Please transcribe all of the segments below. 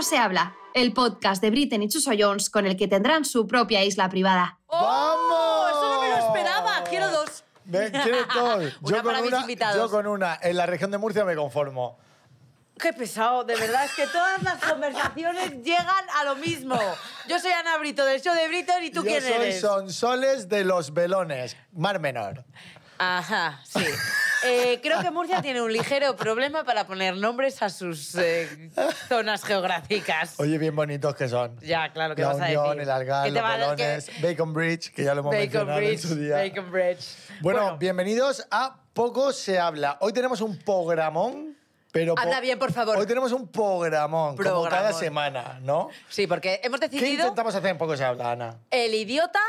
Poco se habla, el podcast de Britney y Chuso Jones con el que tendrán su propia isla privada. ¡Oh! ¡Vamos! Eso no me lo esperaba. Quiero dos. Ve, ¿Quieres dos? Una Yo para con mis una, invitados. yo con una. En la región de Murcia me conformo. Qué pesado, de verdad. Es que todas las conversaciones llegan a lo mismo. Yo soy Ana Brito del show de Brito y tú yo quién soy eres. Sonsoles de los Velones, Mar Menor. Ajá, sí. Eh, creo que Murcia tiene un ligero problema para poner nombres a sus eh, zonas geográficas. Oye, bien bonitos que son. Ya, claro, ¿qué la vas a Unión, decir? el Algar, ¿Qué los qué- Bacon Bridge, que ya lo hemos Bacon mencionado Bridge. en su día. Bacon Bridge. Bueno, bienvenidos a Poco se habla. Hoy tenemos un programón, pero... Anda bien, por favor. Hoy tenemos un programón, como cada semana, ¿no? Sí, porque hemos ¿Qué decidido intentamos hacer en Poco se habla, Ana? el idiota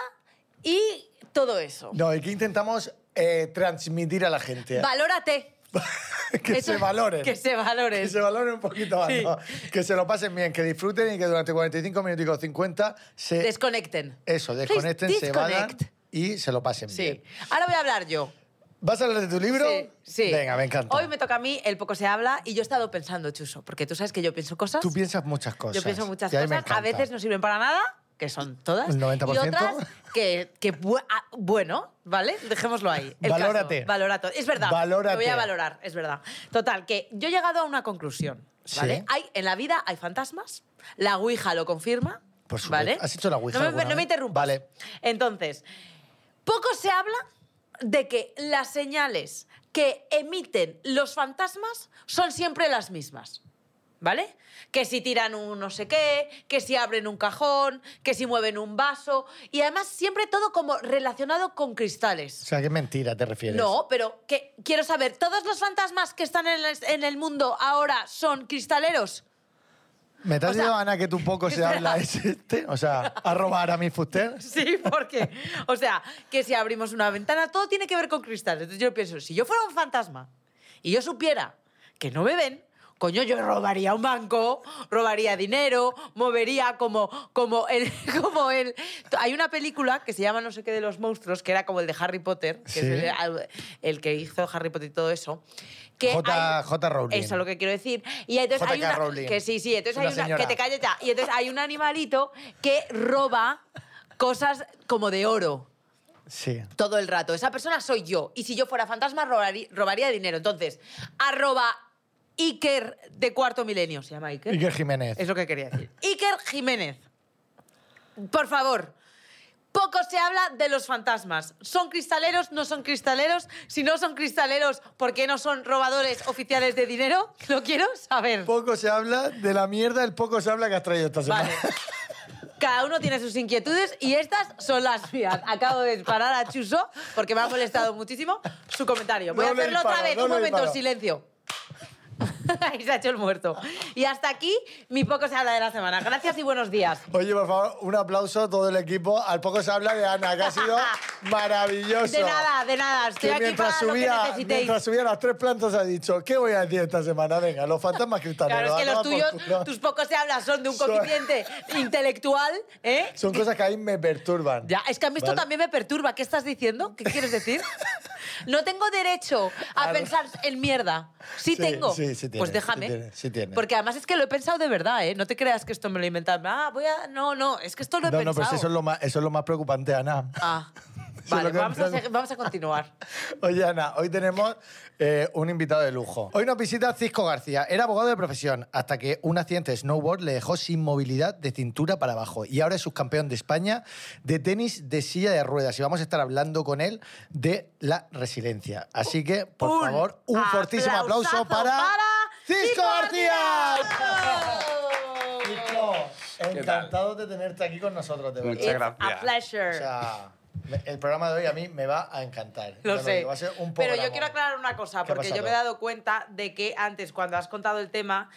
y todo eso. No, ¿y qué intentamos eh, transmitir a la gente? Valórate. que Eso- se valoren. Que se valoren. Que se valoren un poquito más, Sí. ¿no? Que se lo pasen bien, que disfruten y que durante 45 minutos y 50 se... Desconecten. eso, desconecten, Please se vayan y se lo pasen Sí. bien. Ahora voy a hablar yo. ¿Vas a hablar de tu libro? Sí, sí. Venga, me encanta. Hoy me toca a mí el poco se habla y yo he estado pensando, Chuso, porque tú sabes que yo pienso cosas. Tú piensas muchas cosas. Yo pienso muchas y cosas. A veces no sirven para nada, que son todas. El 90%. Y otras que, que bu- ah, bueno, ¿vale? Dejémoslo ahí. El caso. Valórate. Valorato. Es verdad. Valórate. Lo voy a valorar, es verdad. Total, que yo he llegado a una conclusión. ¿Vale? Sí. Hay, en la vida hay fantasmas. La Ouija lo confirma. Por supuesto. ¿Vale? ¿Has hecho la Ouija No me, no me interrumpas. Vale. Entonces, poco se habla de que las señales que emiten los fantasmas son siempre las mismas. ¿Vale? Que si tiran un no sé qué, que si abren un cajón, que si mueven un vaso. Y además siempre todo como relacionado con O cristales. sea, qué mentira te refieres. No, pero que quiero saber, ¿todos los fantasmas que están en el, en el mundo ahora son cristaleros? ¿Me o sea, dicho, Ana, que tu poco se habla es este? O sea, a robar a mi fuster. Sí, porque, o sea, que si abrimos una ventana, todo tiene que ver con cristales. Entonces yo pienso, si yo fuera un fantasma y yo supiera que no me ven, coño, yo robaría un banco, robaría dinero, movería como, como el, como el... Hay una película que se llama no sé qué de los monstruos, que era como el de Harry Potter, que Sí. es el, el que hizo Harry Potter y todo eso. Que J- hay- J. Rowling. Eso es lo que quiero decir. Y entonces hay una... Rowling. Que sí, sí, entonces Es hay una. Que te calles ya. Y entonces hay un animalito que roba cosas como de oro Sí. todo el rato. Esa persona soy yo. Y si yo fuera fantasma, robaría, robaría dinero. Entonces, arroba Iker de cuarto milenio. ¿Se llama Iker? Iker Jiménez. Es lo que quería decir. Iker Jiménez. Por favor. Poco se habla de los fantasmas. ¿Son cristaleros? ¿No son cristaleros? Si no son cristaleros, ¿por qué no son robadores oficiales de dinero? Lo quiero saber. Poco se habla de la mierda, el poco se habla que has traído esta semana. Vale. Cada uno tiene sus inquietudes y estas son las mías. Acabo de disparar a Chuso porque me ha molestado muchísimo su comentario. Voy a hacerlo otra vez. Un momento, disparo. silencio. Ahí se ha hecho el muerto. Y hasta aquí mi poco se habla de la semana. Gracias y buenos días. Oye, por favor, un aplauso a todo el equipo. Al poco se habla de Ana, que ha sido maravilloso. De nada, de nada. Estoy Que aquí mientras para lo que subía, necesitéis. mientras subía las tres plantas ha dicho, ¿qué voy a decir esta semana? Venga, los fantasmas cristaleros. Claro, es que los tuyos, tus pocos se habla son de un coeficiente intelectual, ¿eh? Son cosas que a mí me perturban. Ya, es que a mí esto ¿Vale? también me perturba. ¿Qué estás diciendo? ¿Qué quieres decir? No tengo derecho a pensar en mierda. Sí, Sí, tengo. sí, sí tienes, pues déjame. sí tienes, sí tienes. Porque además es que lo he pensado de verdad, ¿eh? No te creas que esto me lo he inventado. Ah, voy a... No, no, es que esto lo he No, no, pensado. pero eso es lo más, eso es lo más preocupante, Ana. Ah, vale, vamos a, me- seg- vamos a continuar. Oye, Ana, hoy tenemos eh, un invitado de lujo. Hoy nos visita Cisco García. Era abogado de profesión hasta que un accidente de snowboard le dejó sin movilidad de cintura para abajo. Y ahora es subcampeón de España de tenis de silla de ruedas. Y vamos a estar hablando con él de la resiliencia. Así que, por Un favor, un fortísimo aplauso para, para Cisco García. Cisco, encantado de tenerte aquí con nosotros, de verdad. Muchas gracias. a pleasure. O sea, el programa de hoy a mí me va a encantar. Lo sé. digo, va a ser un Pero yo quiero aclarar una cosa, ¿Qué ha porque yo me he dado cuenta de que antes, cuando has contado el tema,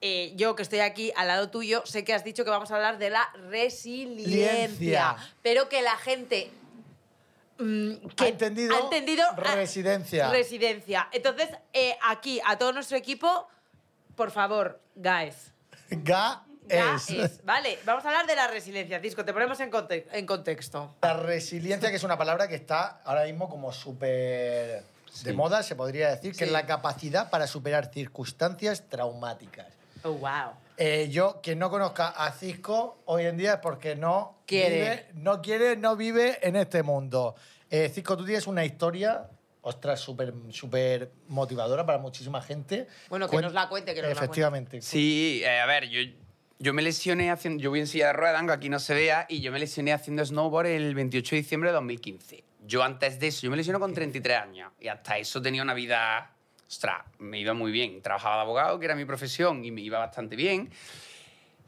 eh, yo que estoy aquí al lado tuyo, sé que has dicho que vamos a hablar de la resiliencia. Liencia. Pero que la gente. mm, que Ha entendido ha entendido ah, residencia. Residencia. Entonces, eh, aquí, a todo nuestro equipo, por favor, guys. Ga es. es. Vale, vamos a hablar de la resiliencia, Cisco. Te ponemos en, conte- en contexto. La resiliencia, que es una palabra que está ahora mismo como súper de moda, se podría decir, que es la capacidad para superar circunstancias traumáticas. Oh, wow. Eh, yo, quien no conozca a Cisco hoy en día es porque no Quiere. vive, no quiere, no vive en este mundo. Eh, Cisco, tú tienes una historia, ostras, súper súper motivadora para muchísima gente. Bueno, que Cuen- nos la cuente, que nos la cuente. Efectivamente. Sí, eh, a ver, yo, yo me lesioné haciendo. Yo voy en silla de ruedas, aunque aquí no se vea, y yo me lesioné haciendo snowboard el 28 de diciembre de 2015. Yo antes de eso, yo me lesioné con 33 años, y hasta eso tenía una vida. Ostras, me iba muy bien. Trabajaba de abogado, que era mi profesión, y me iba bastante bien.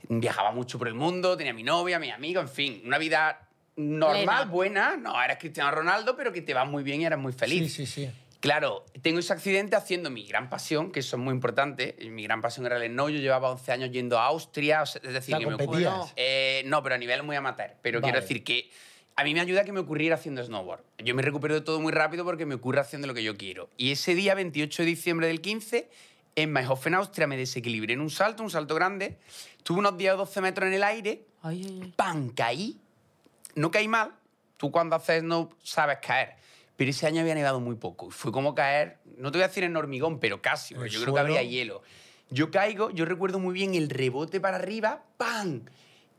Viajaba mucho por el mundo, tenía mi novia, mis amigos, en fin, una vida normal, buena. No eres Cristiano Ronaldo, pero que te va muy bien y eres muy feliz. Sí, sí, sí. Claro, tengo ese accidente haciendo mi gran pasión, que eso es muy importante. Mi gran pasión era el snow. Yo llevaba 11 años yendo a Austria, o sea, es decir, que me ocurrió- Eh, no, pero a nivel muy amateur. Pero quiero decir que a mí me ayuda que me ocurriera haciendo snowboard. Yo me recupero de todo muy rápido porque me ocurre haciendo lo que yo quiero. Y ese día, 28 de diciembre del 15, en Mayhofen, Austria, me desequilibré en un salto, un salto grande. Tuve unos 10 o 12 metros en el aire, Ay, ay, ay. ¡pam! Caí. No caí mal. Tú cuando haces snow sabes caer. Pero ese año había nevado muy poco. Fue como caer, no te voy a decir en hormigón, pero casi, porque yo creo que había hielo. Yo caigo, yo recuerdo muy bien el rebote para arriba, ¡pam!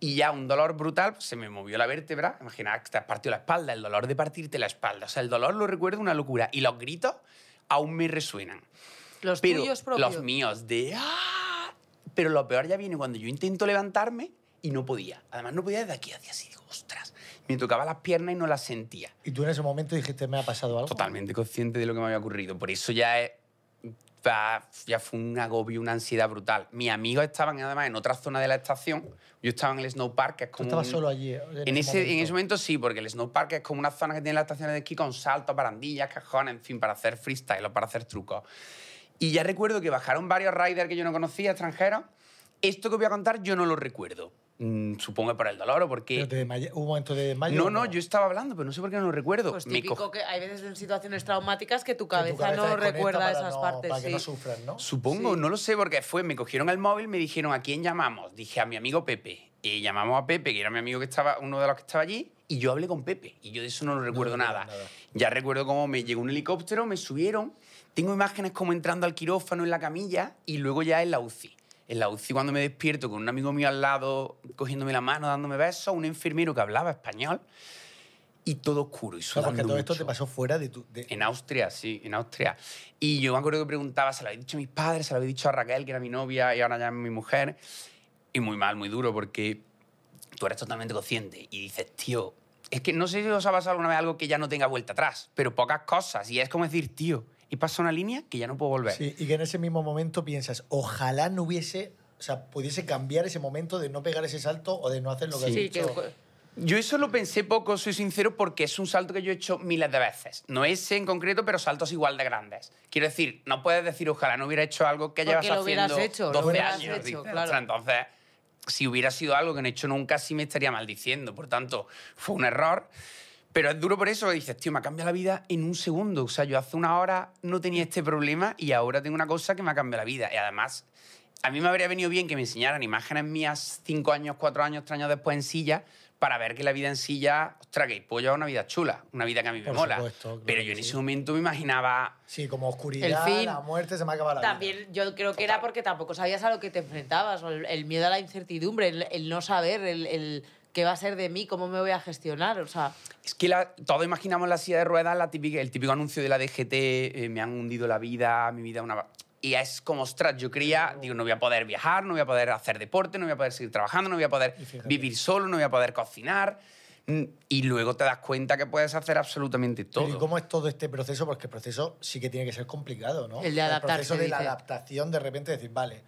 Y ya un dolor brutal, pues, se me movió la vértebra. Imagina que te has partido la espalda, el dolor de partirte la espalda. O sea, el dolor lo recuerdo una locura. Y los gritos aún me resuenan. Los Pero tuyos propios. los míos de ¡ah! Pero lo peor ya viene cuando yo intento levantarme y no podía. Además, no podía desde aquí hacia así. Digo, ostras. Me tocaba las piernas y no las sentía. Y tú en ese momento dijiste, ¿me ha pasado algo? Totalmente consciente de lo que me había ocurrido. Por eso ya es- ya fue un agobio, una ansiedad brutal. Mis amigos estaban además en otra zona de la estación. Yo estaba en el snow park, que es Tú estabas un- solo allí. en ese, en ese momento sí, porque el snow park es como una zona que tiene las estaciones de esquí con saltos, barandillas, cajones, en fin, para hacer freestyle o para hacer trucos. Y ya recuerdo que bajaron varios riders que yo no conocía, extranjeros. Esto que voy a contar yo no lo recuerdo. Mm, supongo que por el dolor o porque... Pero te desmaya- ¿Hubo un momento de desmayo? No, no, yo estaba hablando, pero no sé por qué no lo recuerdo. Pues típico co- que hay veces en situaciones traumáticas que tu Que tu cabeza, no recuerda para esas no- partes. Para que sí. no sufras, ¿no? Supongo, Sí. no lo sé, porque fue, me cogieron el móvil, me dijeron, ¿a quién llamamos? Dije, a mi amigo Pepe. Y llamamos a Pepe, que era mi amigo que estaba, uno de los que estaba allí, y yo hablé con Pepe. Y yo de eso no lo recuerdo nada. nada. Ya recuerdo cómo me llegó un helicóptero, me subieron. Tengo imágenes como entrando al quirófano en la camilla y luego ya en la UCI. En la UCI cuando me despierto con un amigo mío al lado, cogiéndome la mano, dándome besos, un enfermero que hablaba español y todo oscuro y sudando porque todo esto te pasó fuera de tu... de- En Austria, sí, en Austria. Y yo me acuerdo que preguntaba, se lo había dicho a mis padres, se lo había dicho a Raquel, que era mi novia y ahora ya es mi mujer. Y muy mal, muy duro, porque tú eres totalmente consciente y dices, tío, es que no sé si os ha pasado alguna vez algo que ya no tenga vuelta atrás, pero pocas cosas. Y es como decir, tío, he pasado una línea que ya no puedo volver. Sí, y que en ese mismo momento piensas, ojalá no hubiese... O sea, pudiese cambiar ese momento de no pegar ese salto o de no hacer lo que has Sí, que dicho. Yo eso lo pensé poco, soy sincero, porque es un salto que yo he hecho miles de veces. No ese en concreto, pero saltos igual de grandes. Quiero decir, no puedes decir, ojalá no hubiera hecho algo que llevas lo hubieras haciendo hecho, lo 12 hubieras años. hecho, claro. Entonces, si hubiera sido algo que no he hecho nunca, sí me estaría maldiciendo. Por tanto, fue un error. Pero es duro por eso, dices, tío, me ha cambiado la vida en un segundo. O sea, yo hace una hora no tenía este problema y ahora tengo una cosa que me ha cambiado la vida. Y además, a mí me habría venido bien que me enseñaran imágenes mías cinco años, cuatro años, tres años después en silla para ver que la vida en silla, ostras, que puedo llevar una vida chula, una vida que a mí me Por mola. supuesto, claro Pero yo en sí. ese momento me imaginaba... Sí, como oscuridad, El fin. la muerte, se me acaba la vida. También yo creo que era porque tampoco sabías a lo que te enfrentabas, o el, el miedo a la incertidumbre, el, el no saber, el, el qué va a ser de mí, cómo me voy a gestionar, o sea, Es que la- todos imaginamos la silla de ruedas, la típica, el típico anuncio de la DGT, eh, me han hundido la vida, mi vida una... Y es como, ostras, yo creía, digo, no voy a poder viajar, no voy a poder hacer deporte, no voy a poder seguir trabajando, no voy a poder vivir solo, no voy a poder cocinar. Mm, Y luego te das cuenta que puedes hacer absolutamente todo. Pero ¿Y cómo es todo este proceso? Porque el proceso sí que tiene que ser complicado, ¿no? El de adaptarse, proceso de la dice. adaptación, de repente decir, vale,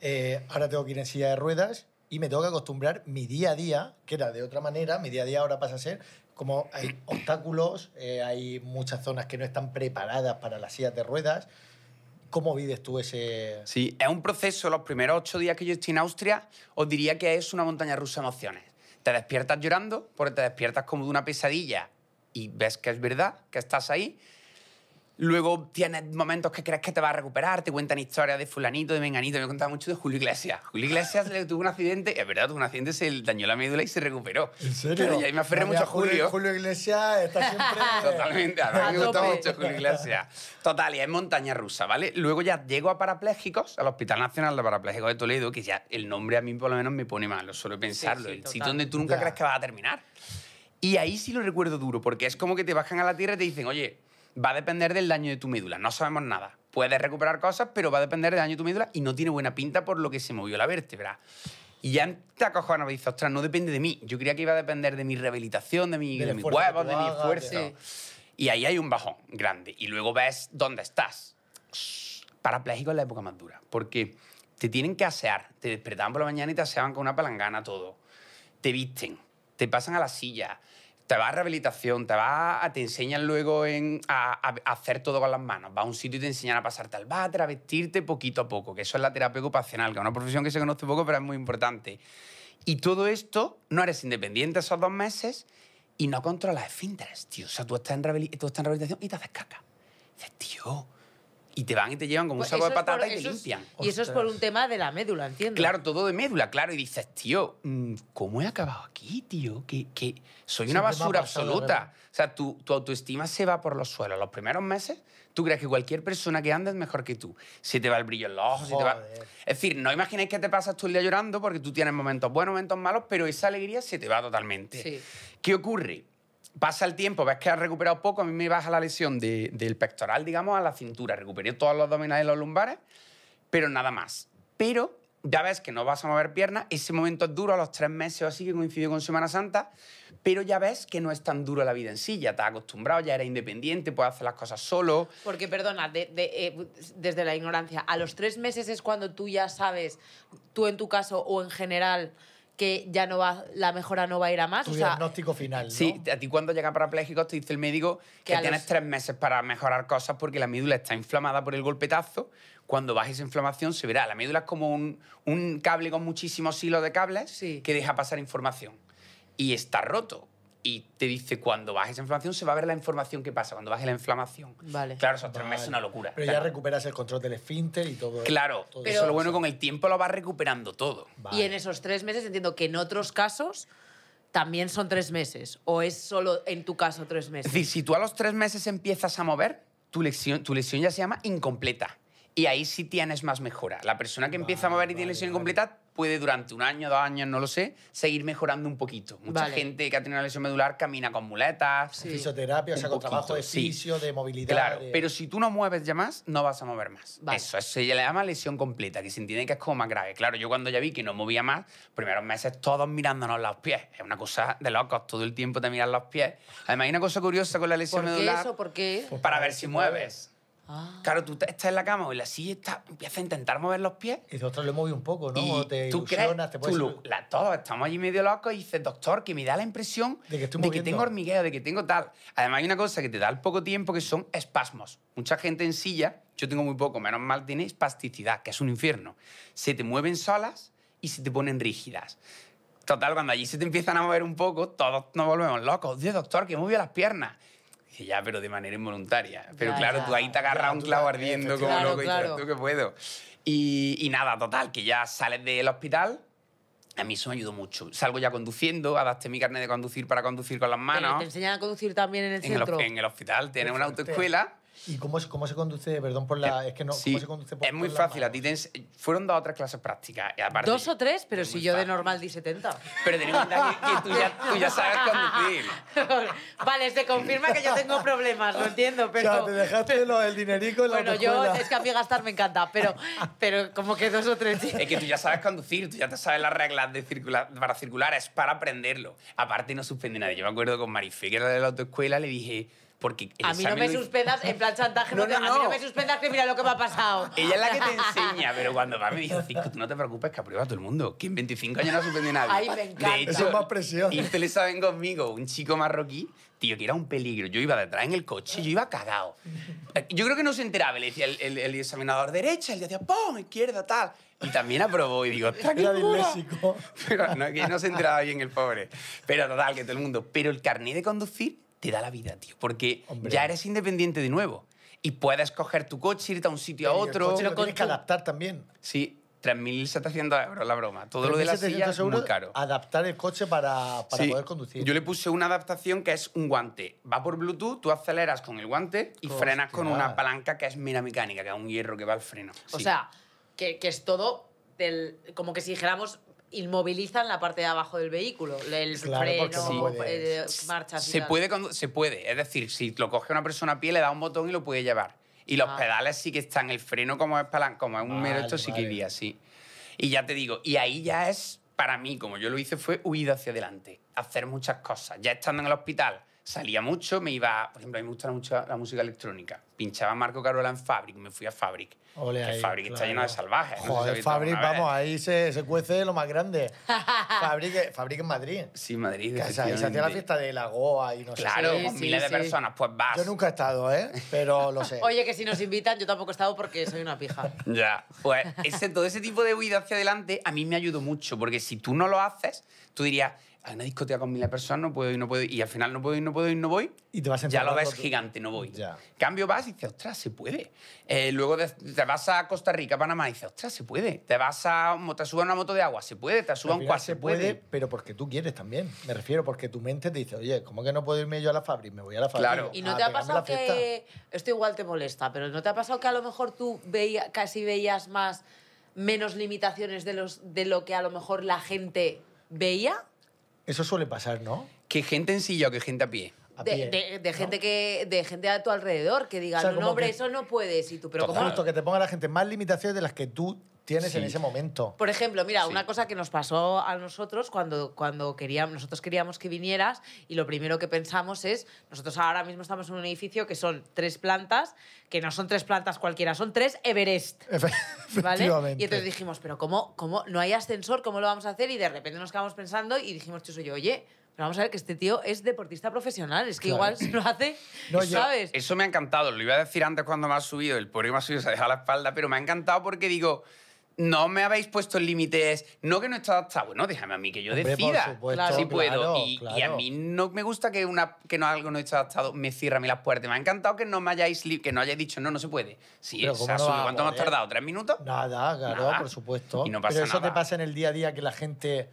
eh, ahora tengo que ir en silla de ruedas y me tengo que acostumbrar mi día a día, que era de otra manera, mi día a día ahora pasa a ser como hay obstáculos, eh, hay muchas zonas que no están preparadas para las sillas de ruedas. ¿Cómo vives tú ese...? Sí, es un proceso, los primeros ocho días que yo estoy en Austria, os diría que es una montaña rusa de emociones. Te despiertas llorando, porque te despiertas como de una pesadilla y ves que es verdad, que estás ahí. Luego tienes momentos que crees que te vas a recuperar, te cuentan historias de fulanito, de menganito. Me contaba mucho de Julio Iglesias. Julio Iglesias le tuvo un accidente, es verdad, tuvo un accidente, se le dañó la médula y se recuperó. ¿En serio? Y ahí me aferré mucho a Julio. Julio Iglesias está siempre... Totalmente, a mí A me gusta mucho Julio Iglesias. Total, y es montaña rusa, ¿vale? Luego ya llego a parapléjicos, al Hospital Nacional de Parapléjicos de Toledo, que ya el nombre a mí por lo menos me pone mal, solo pensarlo. sí, el total. sitio donde tú nunca Ya. crees que vas a terminar. Y ahí sí lo recuerdo duro, porque es como que te bajan a la tierra y te dicen, oye, va a depender del daño de tu médula, no sabemos nada. Puedes recuperar cosas, pero va a depender del daño de tu médula y no tiene buena pinta por lo que se movió la vértebra. Y ya te acojonas y dices, ostras, no depende de mí. Yo creía que iba a depender de mi rehabilitación, de, mi, Del de mis huevos, de mi esfuerzo. de- Y ahí hay un bajón grande. Y luego ves dónde estás. Parapléjico es la época más dura. Porque te tienen que asear. Te despertaban por la mañana y te aseaban con una palangana todo. Te visten. Te pasan a la silla. Te vas a rehabilitación. Te, vas a, te enseñan luego en, a, a- hacer todo con las manos. Vas a un sitio y te enseñan a pasarte al váter, a vestirte poquito a poco. Que eso es la terapia ocupacional, que es una profesión que se conoce poco, pero es muy importante. Y todo esto, no eres independiente esos dos meses y no controlas esfínteres, tío. O sea, tú estás en, tú estás en rehabilitación y te haces caca. Dices, tío. Y te van y te llevan como un Pues saco de eso es por- patata y te es- limpian. Y eso es por un tema de la médula, entiendo. Claro, todo de médula, claro. Y dices, tío, mm, ¿cómo he acabado aquí, tío? Que, que soy una basura absoluta. O sea, tu, tu autoestima se va por los suelos. Los primeros meses, tú crees que cualquier persona que ande es mejor que tú. Se te va el brillo en los ojos, se te va... Es decir, no imaginéis que te pasas todo el día llorando porque tú tienes momentos buenos, momentos malos, pero esa alegría se te va totalmente. Sí. ¿Qué ocurre? Pasa el tiempo, ves que has recuperado poco, a mí me baja la lesión de- del pectoral, digamos, a la cintura. Recuperé todos los abdominales y los lumbares, pero nada más. Pero ya ves que no vas a mover piernas, ese momento es duro a los tres meses o así, que coincidió con Semana Santa, pero ya ves que no es tan duro la vida en sí, ya has acostumbrado, ya eres independiente, puedes hacer las cosas solo. Porque, perdona, eh, desde la ignorancia, a los tres meses es cuando tú ya sabes, tú en tu caso o en general, que ya no va, la mejora no va a ir a más. Tu o sea, diagnóstico final, ¿no? Sí, a ti cuando llega parapléjico te dice el médico Que tienes los- tres meses para mejorar cosas porque la médula está inflamada por el golpetazo. Cuando baje esa inflamación se verá. La médula es como un, un cable con muchísimos hilos de cables Sí. que deja pasar información. Y está roto. Y te dice, cuando baje esa inflamación se va a ver la información que pasa, cuando baje la inflamación. Vale. Claro, esos tres Vale. meses es una locura. Pero ya recuperas el control del esfínter y todo. Claro, todo eso es lo bueno, con el tiempo lo vas recuperando todo. Vale. Y en esos tres meses entiendo que en otros casos también son tres meses. ¿O es solo en tu caso tres Es meses? decir, si tú a los tres meses empiezas a mover, tu lesión, tu lesión ya se llama incompleta. Y ahí sí tienes más mejora. La persona que empieza a mover y tiene lesión vale. incompleta puede durante un año, dos años, no lo sé, seguir mejorando un poquito. Mucha Vale. gente que ha tenido una lesión medular camina con muletas. Sí. Fisioterapia, o sea, con trabajo de poquito, sí. fisio, de movilidad. Claro, de- pero si tú no mueves ya más, no vas a mover más. Vale. Eso, eso se le llama lesión completa, que se entiende que es como más grave. Claro, yo cuando ya vi que no movía más, primeros meses todos mirándonos los pies. Es una cosa de locos, todo el tiempo te miran los pies. Además, hay una cosa curiosa con la lesión ¿Por qué medular. eso? ¿Por qué? Pues para ver si mueves. Ah. Claro, tú estás en la cama o en la silla, estás- empiezas a intentar mover los pies. Y dices, ostras, lo movido un poco, ¿no? Y O te tú crees, te tú puedes... lo- la- todos estamos allí medio locos y dices, doctor, que me da la impresión De que estoy moviendo". tengo hormigueo, de que tengo tal. Además, hay una cosa que te da al poco tiempo que son espasmos. Mucha gente en silla, yo tengo muy poco, menos mal tiene espasticidad, que es un infierno. Se te mueven solas y se te ponen rígidas. Total, cuando allí se te empiezan a mover un poco, todos nos volvemos locos. Dios, doctor, que he movido las piernas. Dice, ya, pero de manera involuntaria. Pero Ya, claro, ya. tú ahí te agarras Ya, un tú clavo ardiendo como Claro, loco y claro. dices, tú que puedo. Y, y nada, total, que ya sales del hospital. A mí eso me ayudó mucho. Salgo ya conduciendo, adapté mi carnet de conducir para conducir con las ¿Te, manos. te enseñan a conducir también en el en, el, centro? en el hospital, tienes una autoescuela. ¿Y cómo, se- cómo se conduce? Perdón por la... Es que no... Sí, ¿Cómo se conduce por es muy por fácil. A ti te ens- fueron dos o tres clases prácticas. y aparte- ¿Dos o tres? Pero si yo de fácil. normal di 70. Pero ten en cuenta que, que tú, ya, tú ya sabes conducir. vale, se confirma que yo tengo problemas, lo entiendo, pero... O sea, te dejaste lo del dinerico en la Bueno, yo es que a mí gastar me encanta, pero, pero como que dos o tres. Es que tú ya sabes conducir, tú ya te sabes las reglas de circular, para circular, es para aprenderlo. Aparte, no suspende nadie. Yo me acuerdo con Marifé, que era de la autoescuela, le dije, porque el A mí no me lo- suspendas, en plan chantaje, no, No, te- no, a mí no no. me suspendas que mira lo que me ha pasado. Ella es la que te enseña, pero cuando va me dice, Cisco, tú no te preocupes, que aprueba todo el mundo. Que en 25 años no suspende nadie. Ay, me encanta. De hecho, Eso es más presión. Y ustedes saben conmigo, un chico marroquí, tío, que era un peligro. Yo iba detrás en el coche, yo iba cagado. Yo creo que no se enteraba, le decía el, el- el examinador derecha, él decía, ¡pum! izquierda, tal. Y también aprobó y digo, ¡ostras, qué. Pero no, que no se enteraba bien el pobre. Pero total, que todo el mundo. Pero el carnet de conducir te da la vida, tío. Porque Hombre. ya eres independiente de nuevo. y puedes coger tu coche, irte a un sitio a Y el otro. coche lo tienes que adaptar también. Sí, 3.700 euros la broma. Todo lo de la 3.700 silla es muy caro. Adaptar el coche para, para Sí. poder conducir. Yo le puse una adaptación que es un guante. Va por Bluetooth, tú aceleras con el guante y frenas con una palanca que es mera mecánica, que es un hierro que va al freno. O Sí. sea, que, que es todo del, como que si dijéramos inmovilizan la parte de abajo del vehículo, el Claro, freno, no eh, marchas se puede, se puede. Es decir, si lo coge una persona a pie, le da un botón y lo puede llevar. Y los Ah. pedales sí que están. El freno, como es, palan- como es un mero Vale, esto, sí que vale. iría así. Y ya te digo, y ahí ya es, para mí, como yo lo hice, fue huir hacia adelante. Hacer muchas cosas. Ya estando en el hospital, salía mucho, me iba. Por ejemplo, a mí me gusta mucho la música electrónica. Pinchaba Marco Carola en Fabric, me fui a Fabric. Ole que ahí, Fabric está claro. lleno de salvajes. no sé si Joder, Fabric, vamos, ahí se, se cuece lo más grande. Fabric, Fabric en Madrid. Sí, Madrid. Que se, se hacía la fiesta de la Goa y no sé Claro, Sí, con sí, miles de sí. personas, pues vas. Yo nunca he estado, ¿eh? Pero lo sé. Oye, que si nos invitan, yo tampoco he estado porque soy una pija. Ya, pues ese, todo ese tipo de huida hacia adelante a mí me ayudó mucho, porque si tú no lo haces, tú dirías, hay una discoteca con miles de personas, no puedo ir, no puedo ir, y al final no puedo ir, no puedo ir, no voy, Y te vas ya lo ves gigante, no voy. Ya. Cambio vas y dices, ostras, se puede. Eh, luego de- te vas a Costa Rica, Panamá, y dices, ostras, se puede. Te vas a, te subas a una moto de agua, se puede. Te subas a un cual, se puede, puede. pero porque tú quieres también. Me refiero, porque tu mente te dice, oye, ¿cómo que no puedo irme yo a la Fabric? Me voy a la Fabric. Claro. ¿Y no a te ha pasado que... Esto igual te molesta, pero ¿no te ha pasado que a lo mejor tú veía, casi veías más, menos limitaciones de, los, de lo que a lo mejor la gente veía? Eso suele pasar, ¿no? Que gente en silla o que gente a pie. A De, pie, de- de ¿no? gente que de gente a tu alrededor que O sea, no, hombre, que- eso no puedes. Y tú, pero. Justo, que te ponga la gente más limitaciones de las que tú tienes en ese momento. Por ejemplo, mira, Sí. una cosa que nos pasó a nosotros cuando, cuando queríamos, nosotros queríamos que vinieras y lo primero que pensamos es, nosotros ahora mismo estamos en un edificio que son tres plantas, que no son tres plantas cualquiera, son tres Everest. ¿Vale? Efectivamente. Y entonces dijimos, pero ¿cómo, ¿cómo? No hay ascensor, ¿cómo lo vamos a hacer? Y de repente nos quedamos pensando y dijimos, Chuso yo, oye, pero vamos a ver que este tío es deportista profesional, es que Claro. igual se lo hace, No, yo- ¿sabes? Eso me ha encantado. Lo iba a decir antes cuando me ha subido. El pobre que me ha subido se ha dejado la espalda, pero me ha encantado porque digo, no me habéis puesto límites. No que no está adaptado. Bueno, déjame a mí que yo Hombre, por decida. supuesto, Claro. Sí puedo. claro, y, y claro. a mí no me gusta que, una, que no, algo no esté adaptado me cierre a mí las puertas. Me ha encantado que no me hayáis, li- que no hayáis dicho, no, no se puede. Sí, Pero se ¿cómo ha no subido. va ¿Cuánto hemos tardado? ¿Tres minutos? Nada, claro, Nada. por supuesto. Y no pasa Pero eso te nada. pasa en el día a día que la gente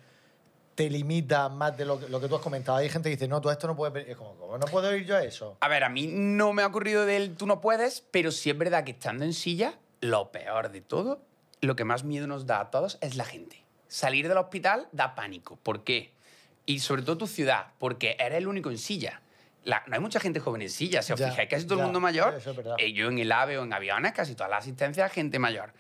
te limita más de lo que, lo que tú has comentado. Hay gente que dice, no, tú a esto no puedes... ver". Es como, ¿cómo no puedo ir yo a eso? A ver, a mí no me ha ocurrido del tú no puedes, pero sí es verdad que estando en silla, lo peor de todo, lo que más miedo nos da a todos es la gente. Salir del hospital da pánico. ¿Por qué? Y sobre todo tu ciudad, porque eres el único en silla. La- no hay mucha gente joven en silla, si os Ya, fijáis, casi todo ya, el mundo mayor. eso es eh, yo en el AVE o en aviones, casi toda la asistencia es gente mayor.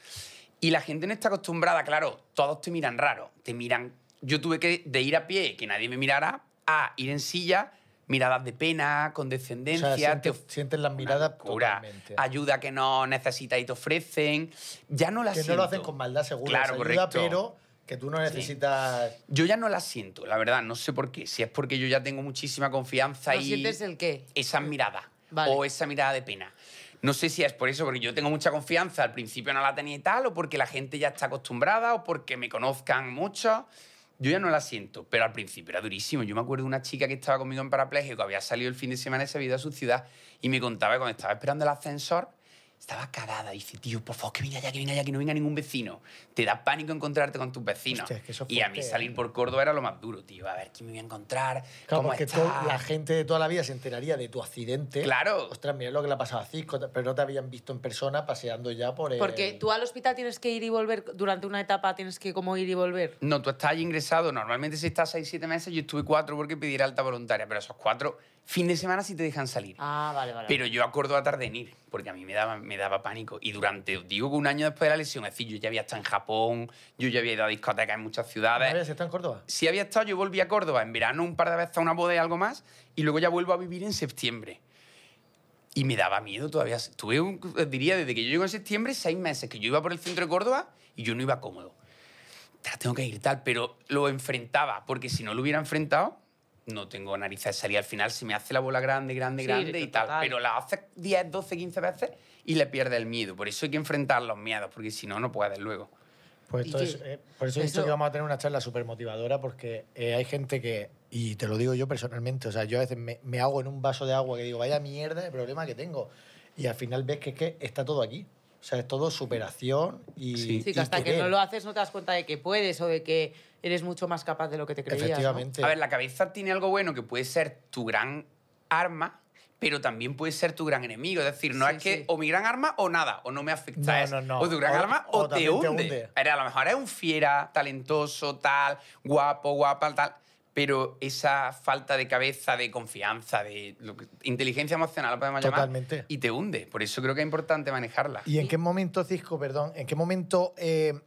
Y la gente no está acostumbrada, claro, todos te miran raro. Te miran. Yo tuve que de ir a pie, que nadie me mirara, a ir en silla, miradas de pena, O condescendencia. sea, te sientes, sientes las miradas totalmente. Ayuda que no necesitas y te ofrecen. Ya no la que siento. no lo hacen con maldad, seguro. Claro, ayuda, correcto. pero que tú no necesitas... Yo ya no la siento, la verdad. No sé por qué. Si es porque yo ya tengo muchísima confianza ¿No y sientes el qué? esa mirada Vale. o esa mirada de pena. No sé si es por eso, porque yo tengo mucha confianza, al principio no la tenía y tal, o porque la gente ya está acostumbrada, o porque me conozcan mucho. Yo ya no la siento, pero al principio era durísimo. Yo me acuerdo de una chica que estaba conmigo en parapléjico, había salido el fin de semana y se había ido a su ciudad, y me contaba cuando estaba esperando el ascensor, estaba cagada. Dice, tío, por favor, que venga ya, que venga ya, que no venga ningún vecino. Te da pánico encontrarte con tus vecinos. Hostia, es que eso es y a mí fuerte, salir ¿eh? por Córdoba era lo más duro, tío. A ver, ¿quién me voy a encontrar? Claro, ¿Cómo porque está? la gente de toda la vida se enteraría de tu accidente. Claro. Ostras, mira lo que le ha pasado a Cisco, pero no te habían visto en persona paseando ya por el... Porque tú al hospital tienes que ir y volver, durante una etapa tienes que como ir y volver. No, tú estás ahí ingresado. Normalmente si estás 6, 7 meses, yo estuve 4 porque pedí alta voluntaria, pero esos 4 fin de semana sí te dejan salir. Ah, vale, vale. Pero yo a Córdoba tardé en ir, porque a mí me daba, me daba pánico. Y durante, digo que un año después de la lesión, es decir, yo ya había estado en Japón, yo ya había ido a discotecas en muchas ¿No ciudades. habías estado en Córdoba? Si había estado, yo volví a Córdoba en verano un par de veces a una boda y algo más, y luego ya vuelvo a vivir en septiembre. Y me daba miedo todavía. Tuve, un- diría, desde que yo llego en septiembre, seis meses que yo iba por el centro de Córdoba y yo no iba cómodo. "Tras, Tengo que ir tal, pero lo enfrentaba, porque si no lo hubiera enfrentado, no tengo narices de salir. Al final se me hace la bola grande, grande, Sí, grande y tal. total. Pero la haces 10, 12, 15 veces y le pierdes el miedo. Por eso hay que enfrentar los miedos, porque si no, no puedes luego. Pues ¿Y esto es, eh, por eso he dicho que vamos a tener una charla súper motivadora porque eh, hay gente que, y te lo digo yo personalmente, o sea, yo a veces me, me hago en un vaso de agua que digo, vaya mierda de problema que tengo. Y al final ves que, es que está todo aquí. O sea, es todo superación y. Sí. Sí, que hasta que no lo haces no te das cuenta de que puedes o de que eres mucho más capaz de lo que te creías. ¿no? Efectivamente. A ver, la cabeza tiene algo bueno que puede ser tu gran arma, pero también puede ser tu gran enemigo. Es decir, no Sí, es que sí. o mi gran arma o nada, o no me afecta. No, no, no. O tu gran O- arma o o, te, también te hunde. hunde. Era, a lo mejor es un fiera, talentoso, tal, guapo, guapa, tal. Pero esa falta de cabeza, de confianza, de lo que- inteligencia emocional, la podemos Totalmente. llamar, y te hunde. Por eso creo que es importante manejarla. ¿Y en qué momento, Cisco, perdón, en qué momento eh,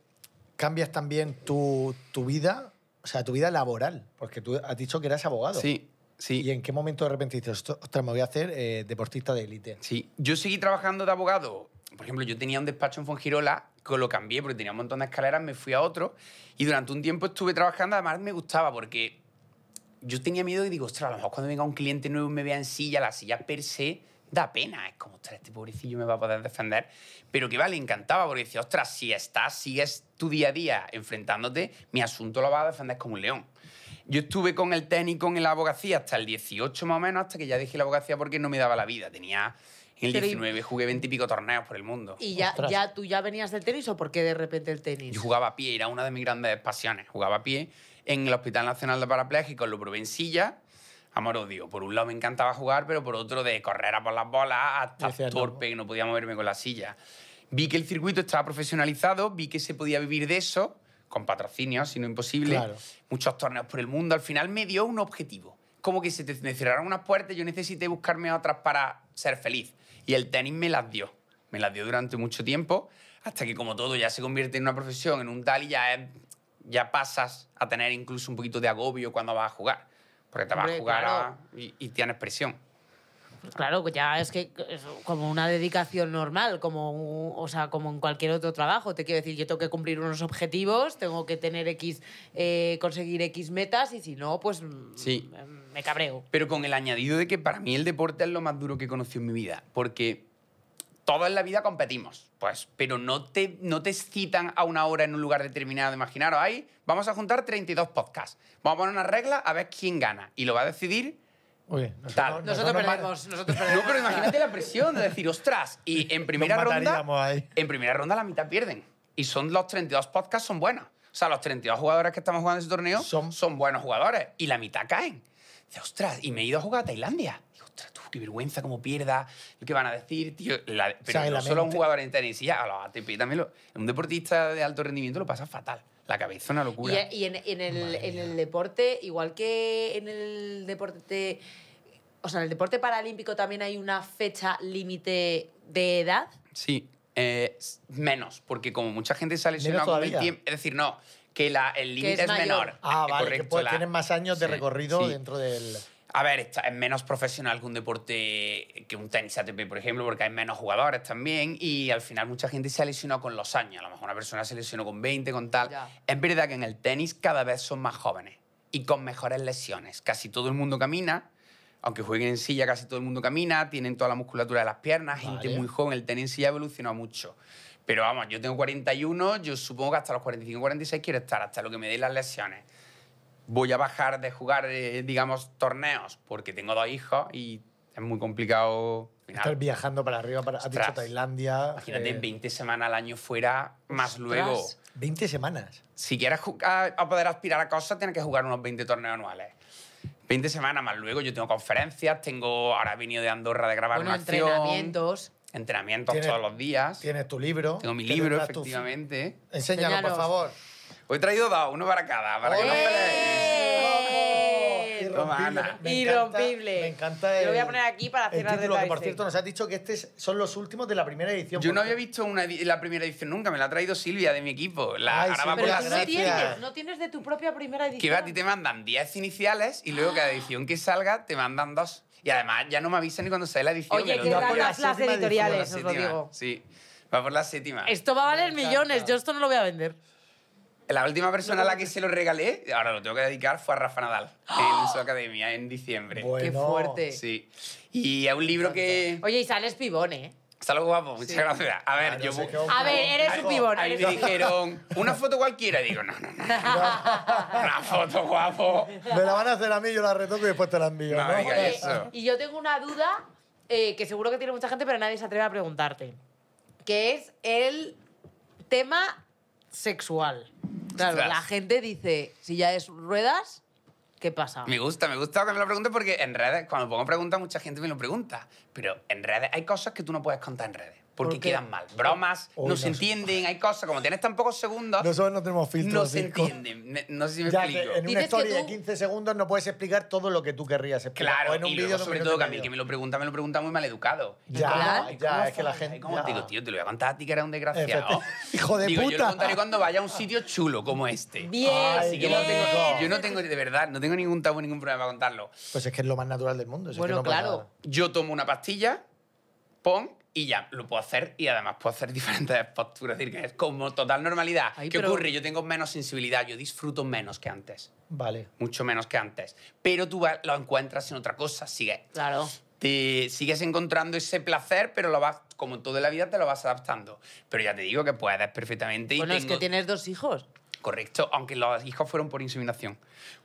cambias también tu, tu vida, o sea, tu vida laboral? Porque tú has dicho que eras abogado. Sí, sí. ¿Y en qué momento de repente dices, "Ostras, me voy a hacer eh, deportista de élite? Sí, yo seguí trabajando de abogado. Por ejemplo, yo tenía un despacho en Fongirola, que lo cambié porque tenía un montón de escaleras, me fui a otro y durante un tiempo estuve trabajando, además me gustaba porque yo tenía miedo y digo, ostras, a lo mejor cuando venga un cliente nuevo me vea en silla, la silla per se da pena. Es como, ostras, este pobrecillo me va a poder defender. Pero que vale, encantaba porque decía, ostras, si estás, sigues tu día a día enfrentándote, mi asunto lo vas a defender como un león. Yo estuve con el técnico en la abogacía hasta el 18 más o menos, hasta que ya dejé la abogacía porque no me daba la vida. Tenía en el Pero y- 19, jugué 20 y pico torneos por el mundo. ¿Y ya, Ostras. ya tú ya venías del tenis o por qué de repente el tenis? Yo jugaba a pie, era una de mis grandes pasiones. Jugaba a pie en el Hospital Nacional de Parapléjicos, lo probé en silla. Amor odio. Por un lado me encantaba jugar, pero por otro de correr a por las bolas hasta torpe, que no podía moverme con la silla. Vi que el circuito estaba profesionalizado, vi que se podía vivir de eso, con patrocinio, si no imposible. Claro. Muchos torneos por el mundo. Al final me dio un objetivo. Como que se te me cerraron unas puertas, yo necesité buscarme otras para ser feliz. Y el tenis me las dio. Me las dio durante mucho tiempo, hasta que como todo ya se convierte en una profesión, en un tal, y ya, es- ya pasas a tener incluso un poquito de agobio cuando vas a jugar. Porque te vas Hombre, a jugar claro. a- y, y tienes presión. Pues claro, que ya es que es como una dedicación normal, como, un- o sea, como en cualquier otro trabajo. Te quiero decir, yo tengo que cumplir unos objetivos, tengo que tener X, eh, conseguir X metas y si no, pues mm, Sí. me cabreo. Pero con el añadido de que para mí el deporte es lo más duro que he conocido en mi vida. Porque todos en la vida competimos, pues, pero no te, no te citan a una hora en un lugar determinado. Imaginaros, ahí vamos a juntar 32 podcasts. Vamos a poner una regla a ver quién gana. Y lo va a decidir Tal. nosotros, Nosotros nosotros nos ma- perdemos, nosotros perdemos. No, pero imagínate la presión de decir, ostras, y en primera Nos ronda. ahí. En primera ronda la mitad pierden. Y son los 32 podcasts son buenos. O sea, los 32 jugadores que estamos jugando ese torneo Son- son, buenos jugadores. Y la mitad caen. Dice, ostras, y me he ido a jugar a Tailandia. Digo, ostras, tú, qué vergüenza, cómo pierda. ¿Qué van a decir, tío? La- pero no la solo un mente- jugador en tenis, ya a los ATP también. Lo, un deportista de alto rendimiento lo pasa fatal. La cabeza es una locura. Y, y en, en el, en el deporte, igual que en el deporte. O sea, en el deporte paralímpico también hay una fecha límite de edad. Sí, eh, menos, porque como mucha gente se ha lesionado con el tiempo. Es decir, no, que la- el límite es menor. Ah, Eh, vale, que correcto, pues, la- tienes más años de sí, recorrido sí. dentro del... A ver, está- es menos profesional que un deporte, que un tenis ATP, por ejemplo, porque hay menos jugadores también y al final mucha gente se ha lesionado con los años. A lo mejor una persona se lesionó con 20, con tal. Ya. Es verdad que en el tenis cada vez son más jóvenes y con mejores lesiones. Casi todo el mundo camina, aunque jueguen en silla, casi todo el mundo camina, tienen toda la musculatura de las piernas, gente Vale. muy joven. El tenis en silla ha evolucionado mucho. Pero vamos, yo tengo 41, yo supongo que hasta los 45, 46 quiero estar, hasta lo que me den las lesiones voy a bajar de jugar, eh, digamos, torneos porque tengo dos hijos y es muy complicado. al final. Estar viajando para arriba, para, has dicho Ostras. Tailandia... Imagínate eh, 20 semanas al año fuera, más luego. 20 semanas. Si quieres ju- a, poder aspirar a cosas, tienes que jugar unos 20 torneos anuales. 20 semanas más luego, yo tengo conferencias, tengo, ahora he venido de Andorra de grabar Bueno, una acción, entrenamientos. entrenamientos Tienes- todos los días. Tienes tu libro. Tengo mi libro, tendrás tu- efectivamente. Enséñalo, por favor. Hoy he traído dos, uno para cada, para que no peleéis. Ana. Me encanta- Irrompible. Me encanta Te lo voy a el- poner aquí para el cerrar título, que por cierto nos has dicho que estos son los últimos de la primera edición. Yo no había visto una la primera edición nunca, me la ha traído Silvia de mi equipo. La, Ay, ahora por Pero la tú no tienes, no tienes de tu propia primera edición. Que va, a ti te mandan 10 iniciales y luego cada edición que salga te mandan dos. Y además ya no me avisan ni cuando sale la edición. Oye, digo. por las séptima edición, Por la editoriales, os lo digo. Sí, va por la séptima. Esto va a valer millones, yo esto no lo voy a vender. La última persona a la que se lo regalé, ahora lo tengo que dedicar, fue a Rafa Nadal en su academia en diciembre. Bueno. Qué fuerte. Sí. Y es un libro que... Oye, y sales pibón, ¿eh? Guapo, muchas Sí. gracias. A ver, Claro, yo... sé A ver, eres un pibón. Ahí me dijeron, una foto cualquiera. Digo, no, no, no. Una foto guapo. Me la van a hacer a mí, yo la retoco y después te la envío. No, ¿no? diga Oye, eso. y yo tengo una duda eh, que seguro que tiene mucha gente, pero nadie se atreve a preguntarte. Que es el tema sexual. Claro, Ostras. la gente dice, si ya es ruedas, ¿qué pasa? Me gusta, me gusta que me lo preguntes porque en redes, cuando pongo preguntas, mucha gente me lo pregunta. Pero en redes hay cosas que tú no puedes contar en redes. Porque ¿Por quedan mal. Bromas, no no se entienden, hay cosas, como tienes tan pocos segundos, Nosotros no tenemos filtros. no se entienden. No sé si me Ya explico. en una que story de tú- 15 segundos no puedes explicar todo lo que tú querrías explicar. Claro, o en un y luego, sobre todo que a mí que me lo pregunta, me lo pregunta muy mal educado. Ya, Claro. ya, es que la gente. ¿Cómo ya. te digo, tío? Te lo voy a contar a ti que eres un desgraciado. Hijo de Digo, yo puta. lo contaré cuando vaya a un sitio chulo como este. Bien, Así que no tengo, yo no tengo, de verdad, no tengo ningún tabú, ningún problema para contarlo. Pues es que es lo más natural del mundo. Bueno, claro. Yo tomo una pastilla, pon y ya lo puedo hacer y además puedo hacer diferentes posturas. Es decir, que es como total normalidad. Ay, ¿Qué pero- ocurre? Yo tengo menos sensibilidad, yo disfruto menos que antes. Vale. Mucho menos que antes. Pero tú lo encuentras en otra cosa, sigue. Claro. Te sigues encontrando ese placer, pero lo vas, como en toda la vida, te lo vas adaptando. Pero ya te digo que puedes perfectamente. y Bueno, es tengo- que tienes dos hijos. Correcto, aunque los hijos fueron por inseminación.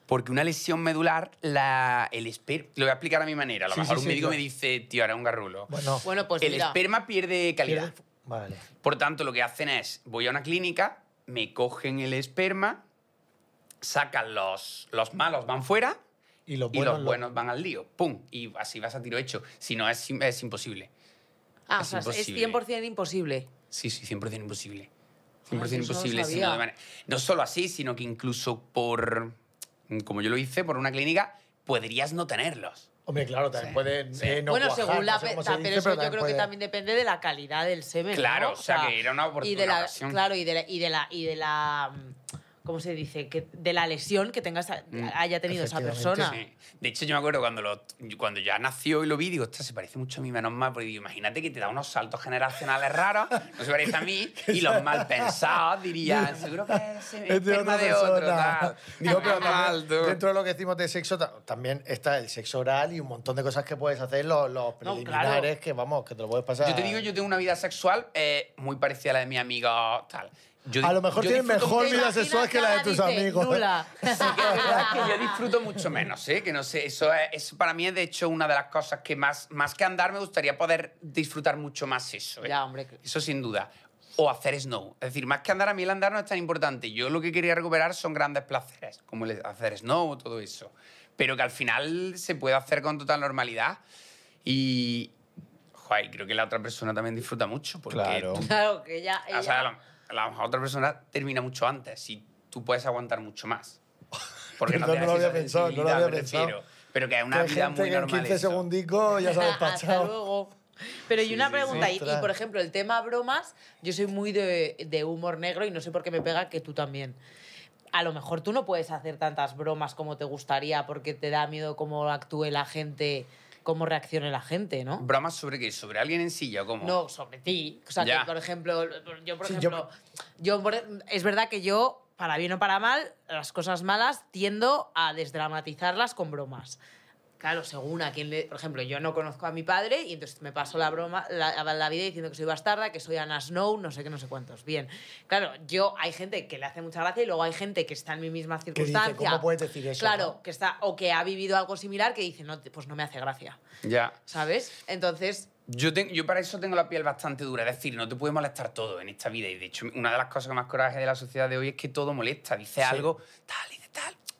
Porque una lesión medular, la, el esperma. Lo voy a explicar a mi manera. A lo Sí, mejor sí, un sí, médico claro. me dice, tío, era un garrulo. Bueno, Bueno, pues el mira. esperma pierde calidad. pierde- Vale. Por tanto, lo que hacen es, voy a una clínica, me cogen el esperma, sacan los, los malos, van fuera, Y los y buenos. lo- van al lío. ¡Pum! Y así vas a tiro hecho. Si no, es, es imposible. Ah, o es sea, es imposible. 100% imposible. Sí, sí, 100% imposible. Ah, 100% eso no imposible. no, de manera- no solo así, sino que incluso por, como yo lo hice, por una clínica, podrías no tenerlos. Hombre, claro, también Sí, puede sí. eh, no bueno, cuajar, según la no sé se dice, pero eso yo también creo puede- que también depende de la calidad del semen. Claro, ¿no? o sea, que era una y de la, ocasión. Claro, y de la, y de la, y de la mm, ¿cómo se dice? Que de la lesión que tengas Mm, haya tenido esa persona. Sí. De hecho, yo me acuerdo cuando, lo, cuando ya nació y lo vi, digo, ostras, se parece mucho a mí, menos mal, porque digo, imagínate que te da unos saltos generacionales raros, no se parece a mí, y los mal pensados dirían, seguro que es Es de esperma otra de otro, tal. Digo, No, pero también, tú. dentro de lo que decimos de sexo, ta- también está el sexo oral y un montón de cosas que puedes hacer, los, los No, preliminares, claro. que vamos, que te lo puedes pasar. Yo te digo, yo tengo una vida sexual eh, muy parecida a la de mi amigo, tal. Yo A lo mejor tienes mejor ¿Te vida sexual que la de tus amigos. Nula. Sí que es verdad que yo disfruto mucho menos, ¿eh? Que no sé, eso, es, eso para mí es de hecho una de las cosas que más, más que andar me gustaría poder disfrutar mucho más eso, ¿eh? Ya, hombre. Eso sin duda. O hacer snow. Es decir, más que andar, a mí el andar no es tan importante. Yo lo que quería recuperar son grandes placeres, como el hacer snow, todo eso. Pero que al final se puede hacer con total normalidad. Y. Joder, creo que la otra persona también disfruta mucho. Porque Claro. tú- Claro, que ella... o sea, la, otra persona termina mucho antes y tú puedes aguantar mucho más. Porque no, no lo había pensado, no lo había pensado. refiero. Pero que es una vida gente muy que en normal. 15 eso. segundicos ya se ha Hasta despachado. luego. Pero y una Sí, sí, pregunta, sí. y- y, por ejemplo, el tema bromas, yo soy muy de, de humor negro y no sé por qué me pega que tú también. A lo mejor tú no puedes hacer tantas bromas como te gustaría porque te da miedo cómo actúe la gente, cómo reaccione la gente, ¿no? ¿Bromas sobre qué? ¿Sobre alguien en silla o cómo? No, sobre ti. O sea, Ya. que, por ejemplo, yo, por Sí, yo- ejemplo, yo... por- es verdad que yo, para bien o para mal, las cosas malas tiendo a desdramatizarlas con bromas. Claro, según a quien le... Por ejemplo, yo no conozco a mi padre y entonces me paso la broma, la, la vida diciendo que soy bastarda, que soy Anna Snow, no sé qué, no sé cuántos. Bien. Claro, yo hay gente que le hace mucha gracia y luego hay gente que está en mi misma dice, circunstancia. ¿cómo puedes decir eso, Claro, no? que está... O que ha vivido algo similar que dice, no, pues no me hace gracia. Ya. ¿Sabes? Entonces, Yo, ten- yo para eso tengo la piel bastante dura. Es decir, no te puede molestar todo en esta vida. Y de hecho, una de las cosas que más coraje de la sociedad de hoy es que todo molesta. Dice algo, tal, tal.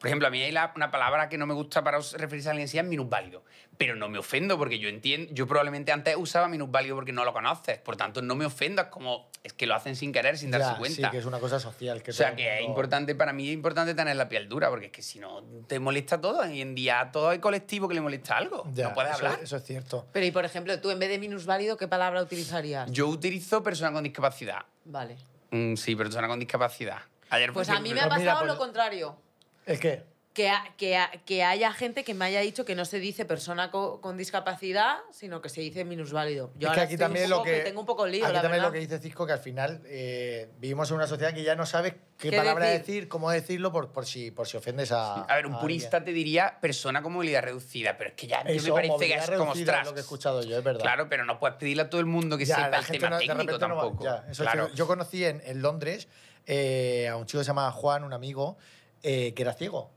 Por ejemplo, a mí hay la- una palabra que no me gusta para referirse a alguien así es minusválido. Pero no me ofendo porque yo entiendo, yo probablemente antes usaba minusválido porque no lo conoces. Por tanto, no me ofendo. Es como, es que lo hacen sin querer, sin darse Ya, cuenta. Sí, que es una cosa social. Que O sea, todo que es mundo- importante, para mí es importante tener la piel dura, porque es que si no, te molesta todo. Hoy en día a todo hay colectivo que le molesta algo. Ya, no puedes eso- hablar. Eso es cierto. pero y por ejemplo, tú en vez de minusválido, ¿qué palabra utilizarías? Yo utilizo persona con discapacidad. Vale. Mm, sí, persona con discapacidad. Ayer, Pues a mí me ha Pues pasado mira, pues- lo contrario. ¿El qué? Que, ha- que, ha- que haya gente que me haya dicho que no se dice persona co- con, discapacidad, sino que se dice minusválido. Yo es que ahora aquí también poco lo que. tengo un poco lío, aquí la también verdad. lo que dice Cisco, que al final eh, vivimos en una sociedad que ya no sabes qué, ¿Qué palabra decir? decir? cómo decirlo, por, por, si, por si ofendes a. A ver, un a purista alguien. te diría persona con movilidad reducida, pero es que ya Eso, me parece que es como ostras. lo que he escuchado yo, es verdad. Claro, pero no puedes pedirle a todo el mundo que Ya, sepa el tema no- técnico repente no va- tampoco. ya, eso es claro. Yo conocí en, en Londres eh, a un chico que se llama Juan, un amigo, eh, que era ciego.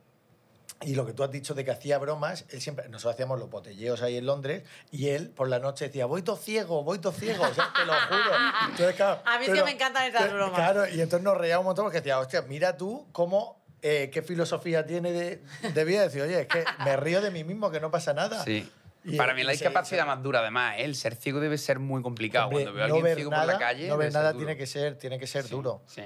Y lo que tú has dicho de que hacía bromas, él siempre, nosotros hacíamos los botelleos ahí en Londres y él por la noche decía, voy todo ciego, voy todo ciego, o sea, te lo juro. Entonces, claro, A mí es que me encantan esas pero- bromas. Claro, y entonces nos reíamos un montón porque decía, hostia, mira tú cómo, eh, qué filosofía tiene de, de vida. Decir, oye, es que me río de mí mismo, que no pasa nada. Sí. Y- Para mí la discapacidad más dura, además, ¿eh? el ser ciego debe ser muy complicado. Hombre, Cuando veo a no alguien ver ciego nada, por la calle. no ver nada duro. tiene que ser, tiene que ser duro. Sí.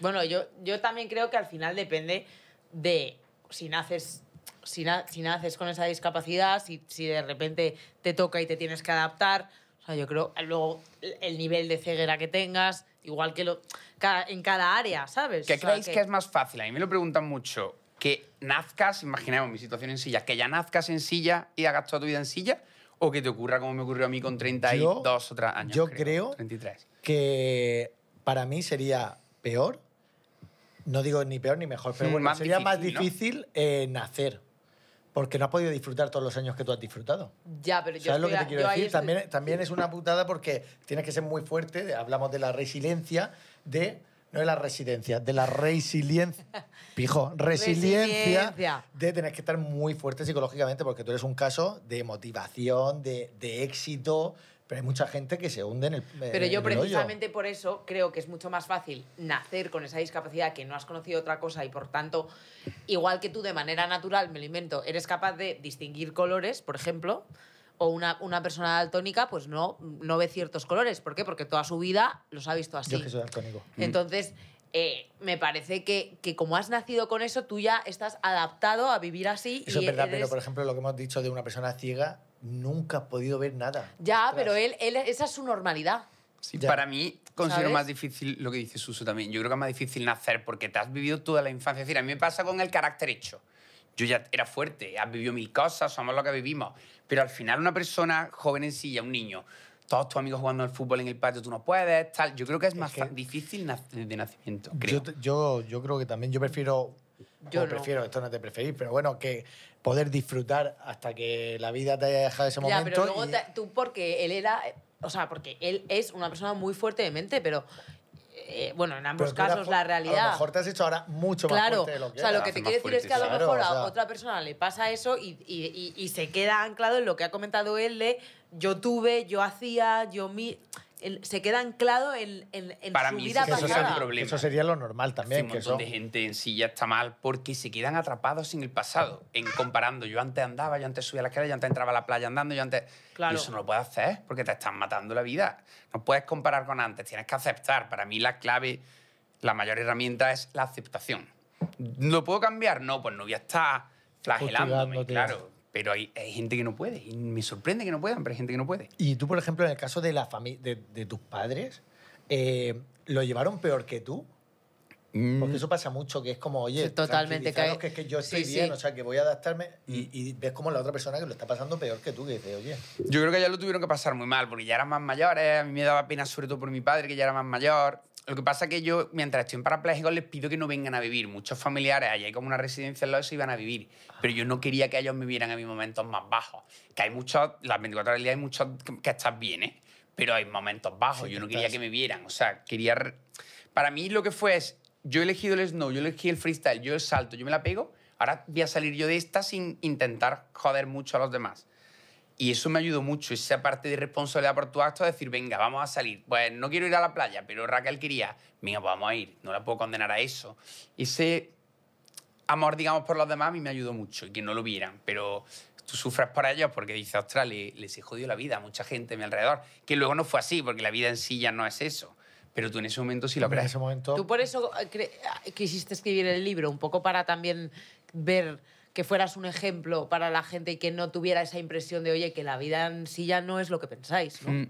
Bueno, yo, yo también creo que al final depende de si naces, si, na- si naces con esa discapacidad, si, si de repente te toca y te tienes que adaptar. O sea, yo creo luego el- el nivel de ceguera que tengas, igual que lo, ca- en cada área, ¿sabes? ¿Qué O sea, creéis que... es más fácil? A mí me lo preguntan mucho. Que nazcas, imaginemos mi situación en silla, que ya nazcas en silla y hagas toda tu vida en silla, o que te ocurra como me ocurrió a mí con 32 o 3 años. yo creo, creo 33. que para mí sería peor, no digo ni peor ni mejor, pero Mm, bueno, más sería más difícil, ¿no? eh, nacer. Porque no has podido disfrutar todos los años que tú has disfrutado. Ya, pero yo ¿Sabes lo que te quiero decir? estoy- También, también es una putada porque tienes que ser muy fuerte. Hablamos de la resiliencia, de. No de la residencia, de la resiliencia. Pijo, resiliencia, Resiliencia. de tener que estar muy fuerte psicológicamente porque tú eres un caso de motivación, de, de éxito. Pero hay mucha gente que se hunde en el. Pero en yo el hoyo. precisamente por eso creo que es mucho más fácil nacer con esa discapacidad que no has conocido otra cosa y por tanto, igual que tú de manera natural, me lo invento, eres capaz de distinguir colores, por ejemplo, o una, una persona daltónica pues no, no ve ciertos colores. ¿Por qué? Porque toda su vida los ha visto así. Yo que soy daltónico. Entonces, eh, me parece que, que como has nacido con eso, tú ya estás adaptado a vivir así. Eso y es verdad, eres- pero por ejemplo, lo que hemos dicho de una persona ciega, nunca ha podido ver nada. Ya, Ostras. pero él, él, esa es su normalidad. Sí, Ya. para mí considero ¿Sabes? más difícil lo que dice Suso también. Yo creo que es más difícil nacer porque te has vivido toda la infancia. Es decir, a mí me pasa con el carácter hecho. Yo ya era fuerte, has vivido mil cosas, somos lo que vivimos. Pero al final una persona joven en silla, un niño, todos tus amigos jugando al fútbol en el patio, tú no puedes, tal. Yo creo que es más que- fa- difícil de nacimiento, creo. Yo, yo, yo creo que también, yo prefiero, Yo no. prefiero, esto no es de preferir, pero bueno, que poder disfrutar hasta que la vida te haya dejado ese Ya, momento. pero luego y- te- tú, porque él era. O sea, porque él es una persona muy fuerte de mente, pero. eh, bueno, en ambos casos la A realidad. lo mejor te has hecho ahora mucho más Claro, fuerte de lo que o sea, lo eras. que te quiero decir es que a lo mejor claro, a o sea. otra persona le pasa eso y, y- y- y se queda anclado en lo que ha comentado él de yo tuve, yo hacía, yo mi... él se queda anclado en, en, en Para su mí vida eso, es el pasada. sería, problema. eso sería lo normal Sí, también. un que montón eso- de gente en silla está mal porque se quedan atrapados en el pasado, en comparando. Yo antes andaba, yo antes subía a la escalera, yo antes entraba a la playa andando, yo antes... Claro. Y eso no lo puedes hacer porque te están matando la vida. No puedes comparar con antes, tienes que aceptar. Para mí la clave, la mayor herramienta es la aceptación. ¿Lo puedo cambiar? No, pues no voy a estar flagelándome, claro. Pero hay, hay gente que no puede y me sorprende que no puedan, pero hay gente que no puede. Y tú, por ejemplo, en el caso de, la fami- de, de tus padres, eh, ¿lo llevaron peor que tú? Porque eso pasa mucho, que es como, oye, Sí, totalmente, cae- que es que yo estoy sí, bien, sí. o sea, que voy a adaptarme y, y ves como la otra persona que lo está pasando peor que tú, que dice, oye, Yo creo que ya lo tuvieron que pasar muy mal, porque ya eran más mayores, a mí me daba pena sobre todo por mi padre, que ya era más mayor. Lo que pasa es que yo, mientras estoy en parapléjicos, les pido que no vengan a vivir. Muchos familiares, allí hay como una residencia al lado, se iban a vivir. Pero yo no quería que ellos me vieran en mis momentos más bajos. Que hay muchos, las 24 horas del día hay muchos que, que estás bien, ¿eh? Pero hay momentos bajos. Sí, yo no que quería que me vieran. O sea, quería... Para mí lo que fue es, yo he elegido el snow, yo elegí el freestyle, yo el salto, yo me la pego, ahora voy a salir yo de esta sin intentar joder mucho a los demás. Y eso me ayudó mucho, esa parte de responsabilidad por tu acto, de decir, venga, vamos a salir. Pues no quiero ir a la playa, pero Raquel quería, venga, pues vamos a ir, no la puedo condenar a eso. Ese amor, digamos, por los demás a mí me ayudó mucho y que no lo vieran, pero tú sufres por ellos porque dices, ostras, le- les he jodido la vida a mucha gente a mi alrededor, que luego no fue así, porque la vida en sí ya no es eso. Pero tú en ese momento sí lo en crees. ese momento... Tú por eso eh, eh, quisiste escribir el libro, un poco para también ver que fueras un ejemplo para la gente y que no tuviera esa impresión de, oye, que la vida en sí ya no es lo que pensáis, ¿no? Mm,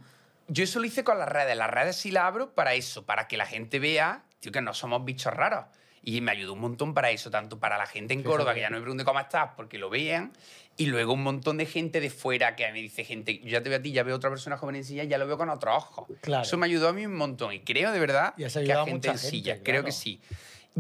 Yo eso lo hice con las redes. Las redes sí las abro para eso, para que la gente vea tío, que no somos bichos raros. Y me ayudó un montón para eso, tanto para la gente en. Córdoba, que ya no me pregunte cómo estás, porque lo vean, y luego un montón de gente de fuera que me dice gente, yo ya te veo a ti, ya veo a otra persona joven en silla, ya lo veo con otros ojos. Claro. Eso me ayudó a mí un montón, y creo de verdad Y que ayudado a a gente mucha en gente, silla, claro. creo que sí.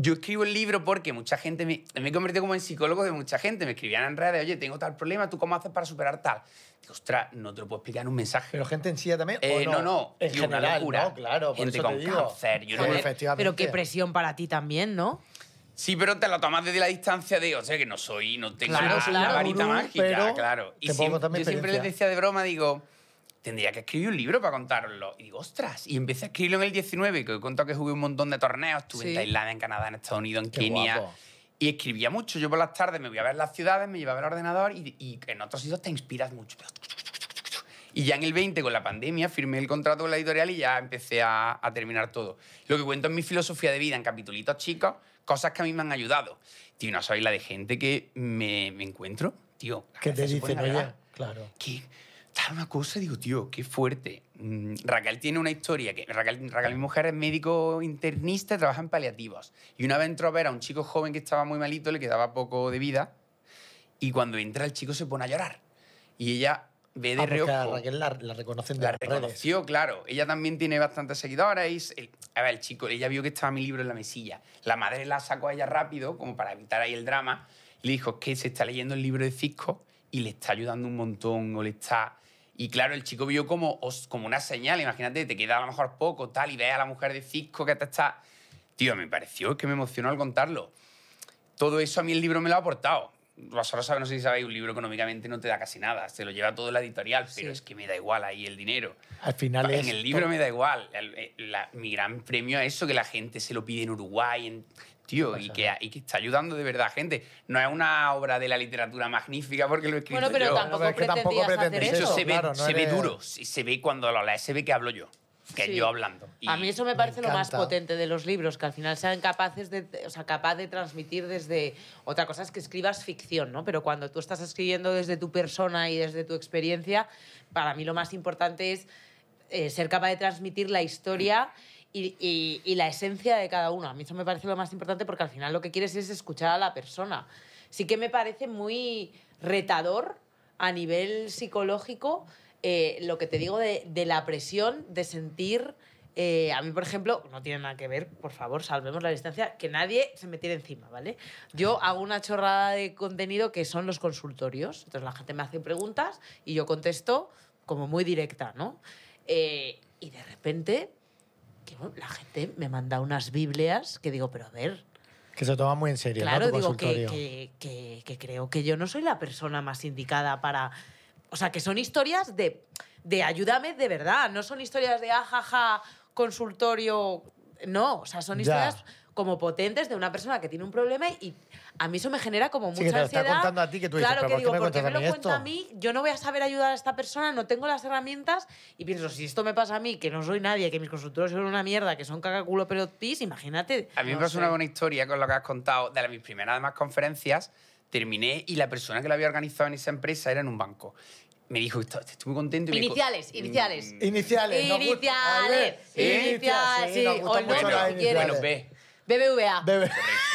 Yo escribo el libro porque mucha gente me, me he convertido como en psicólogo de mucha gente. Me escribían en redes, oye, tengo tal problema, ¿tú cómo haces para superar tal? Digo, ostras, no te lo puedo explicar en un mensaje. Pero gente en silla también, Eh, ¿o no, no, En tío, una general, locura. ¿no? Claro, por Gente eso con digo. cáncer, yo no me- efectivamente. Pero qué presión para ti también, ¿no? Sí, pero te lo tomas desde la distancia de, o sea, que no soy, no tengo Claro, la, claro. la varita Gurú, mágica, pero claro. Y siempre, yo siempre les decía de broma, digo, tendría que escribir un libro para contarlo. Y digo, ostras, y empecé a escribirlo en el 19, que he contado que jugué un montón de torneos, estuve Sí. en Tailandia, en Canadá, en Estados Unidos, en Qué Kenia. guapo. Y escribía mucho. Yo por las tardes me voy a ver las ciudades, me llevaba el ordenador y, y en otros sitios te inspiras mucho. Y ya en el 20, con la pandemia, firmé el contrato con la editorial y ya empecé a, a terminar todo. Lo que cuento en mi filosofía de vida, en capitulitos chicos, cosas que a mí me han ayudado. Tío, no sabéis la de gente que me, me encuentro, tío. a Que te dicen, ponen a oye, llorar. claro. Que tal una cosa, digo, tío, qué fuerte. Mm, Raquel tiene una historia, que Raquel, Raquel, mi mujer, es médico internista trabaja en paliativos. Y una vez entró a ver a un chico joven que estaba muy malito, le quedaba poco de vida, y cuando entra el chico se pone a llorar. Y ella ve de Ah, a reojo... Raquel la, la reconocen de La las redes. reconoció, claro. Ella también tiene bastantes seguidores. el- a ver, el chico, ella vio que estaba mi libro en la mesilla. La madre la sacó a ella rápido, como para evitar ahí el drama. Y le dijo, que se está leyendo el libro de Cisco y le está ayudando un montón, o le está... Y claro, el chico vio como, como una señal. Imagínate, te queda a lo mejor poco, tal, y ves a la mujer de Cisco que te está... Tío, me pareció, es que me emocionó al contarlo. Todo eso a mí el libro me lo ha aportado. Vosotros sabéis, no sé si sabéis, un libro económicamente no te da casi nada. Se lo lleva todo la editorial, pero Sí. es que me da igual ahí el dinero. Al final es... En el libro me da igual. El- la- mi gran premio es eso, que la gente se lo pide en Uruguay, en- tío, y que, y que está ayudando de verdad a gente. No es una obra de la literatura magnífica porque lo he escrito Bueno, pero yo. tampoco Pero es que tampoco De hecho, eso. se, ve, claro, no se ve duro. Se, se ve cuando lo lees, se ve que hablo yo. Que Sí. yo hablando. Y- A mí eso me parece lo más potente de los libros, que al final sean capaces de, o sea, capaz de transmitir desde otra cosa es que escribas ficción, ¿no? Pero cuando tú estás escribiendo desde tu persona y desde tu experiencia, para mí lo más importante es eh, ser capaz de transmitir la historia y, y- y la esencia de cada uno. A mí eso me parece lo más importante porque al final lo que quieres es escuchar a la persona. Sí que me parece muy retador a nivel psicológico eh, lo que te digo de, de la presión de sentir... eh, a mí, por ejemplo, no tiene nada que ver, por favor, salvemos la distancia, que nadie se me tire encima, ¿vale? Yo hago una chorrada de contenido que son los consultorios. Entonces la gente me hace preguntas y yo contesto como muy directa, ¿no? Eh, y de repente, que, bueno, la gente me manda unas Biblias que digo, pero a ver, Que se toma muy en serio, Claro, ¿no? Tu digo que, que, que- que creo que yo no soy la persona más indicada para... O sea, que son historias de, de ayúdame de verdad, no son historias de ajaja, consultorio... No, o sea, son Ya. historias como potentes de una persona que tiene un problema y a mí eso me genera como Sí, mucha que te lo está ansiedad. contando a ti, que tú dices, claro, "¿Pero que por qué digo, me ¿por qué me a lo mí cuenta a esto?". mí? Yo no voy a saber ayudar a esta persona, no tengo las herramientas y pienso, si esto me pasa a mí, que no soy nadie, que mis consultorios son una mierda, que son cacaculo pero pis, imagínate. A mí me No pasó sé. una buena historia con lo que has contado. De las mis primeras además, conferencias, terminé y la persona que lo había organizado en esa empresa era en un banco. Me dijo, estoy muy contento. y me co- Iniciales, iniciales. Mm, Iniciales. gu- Iniciales, iniciales, sí, nos o gustan el mucho nombre las si quieres. Bueno, iniciales. BBVA. Bebe-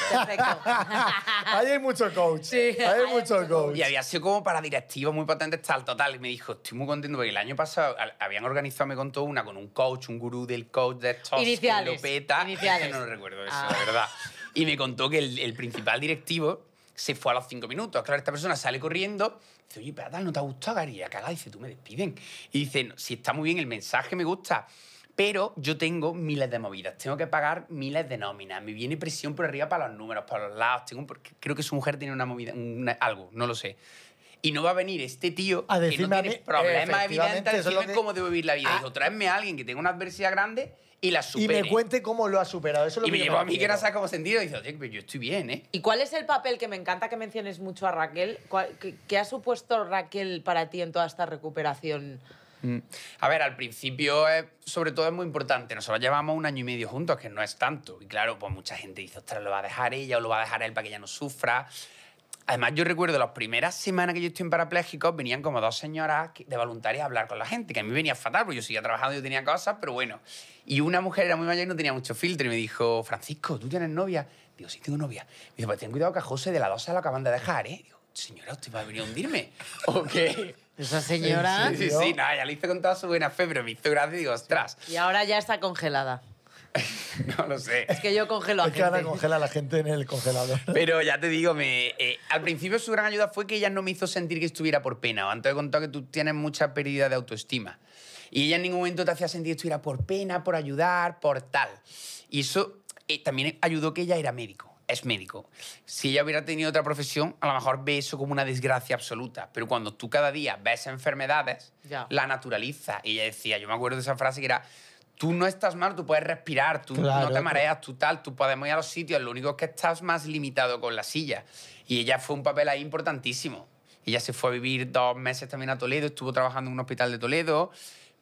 Perfecto. Ahí hay mucho coach. Sí, Ahí hay hay mucho mucho coach. Y había sido como para directivos muy potentes, tal, total. Y me dijo, estoy muy contento porque el año pasado habían organizado, me contó una con un coach, un gurú del coach de estos Iniciales, que lo peta. iniciales. No lo recuerdo eso, Ah. de verdad. Y me contó que el, el principal directivo se fue a los cinco minutos. Claro, esta persona sale corriendo. Dice, oye, pero tal, ¿no te ha gustado, Gary? Y acá dice, tú me despiden. Y dice, "No, si está muy bien, el mensaje me gusta. Pero yo tengo miles de movidas, tengo que pagar miles de nóminas, me viene presión por arriba para los números, para los lados, tengo porque creo que su mujer tiene una movida, una- algo, no lo sé. Y no va a venir este tío A que no tiene mí, problemas evidentes a decirme que- cómo debo vivir la vida. Ah. Dijo, tráeme a alguien que tenga una adversidad grande y la Y supere. me cuente cómo lo ha superado. Eso es lo Y que me llevó a mí que sabe cómo sentir y dice, oye, pero yo estoy bien, ¿eh? ¿Y cuál es el papel que me encanta que menciones mucho a Raquel? ¿Cuál- qué, qué ha supuesto Raquel para ti en toda esta recuperación? Mm. A ver, al principio, sobre todo, es muy importante. Nosotros llevamos un año y medio juntos, que no es tanto. Y claro, pues mucha gente dice, ostras, lo va a dejar ella o lo va a dejar él para que ella no sufra. Además, yo recuerdo las primeras semanas que yo estoy en parapléjicos, venían como dos señoras de voluntarias a hablar con la gente, que a mí venía fatal, porque yo seguía trabajando y yo tenía cosas, pero bueno. Y una mujer era muy mayor y no tenía mucho filtro y me dijo, Francisco, ¿tú tienes novia? Digo, sí, tengo novia. Me dice, pues ten cuidado que a José de la 12 lo acaban de dejar, ¿eh? Digo, señora, ¿usted va a venir a hundirme? ¿O qué? Esa señora. Sí, sí, ¿Yo? sí, nada, ya lo hice con toda su buena fe, pero me hizo gracia y digo, ostras, Y ahora ya está congelada. no lo sé. Es que yo congelo a Es que ahora gente. congela a la gente en el congelador. Pero ya te digo, me, eh, al principio su gran ayuda fue que ella no me hizo sentir que estuviera por pena. Antes he contado que tú tienes mucha pérdida de autoestima. Y ella en ningún momento te hacía sentir que estuviera por pena, por ayudar, por tal. Y eso eh, también ayudó que ella era médico. Es médico. Si ella hubiera tenido otra profesión, a lo mejor ve eso como una desgracia absoluta. Pero cuando tú cada día ves enfermedades, Ya. la naturaliza. Y ella decía, yo me acuerdo de esa frase que era, tú no estás mal, tú puedes respirar, tú Claro, no te mareas, tú tal, tú podemos ir a los sitios, lo único es que estás más limitado con la silla. Y ella fue un papel ahí importantísimo. Ella se fue a vivir dos meses también a Toledo, estuvo trabajando en un hospital de Toledo,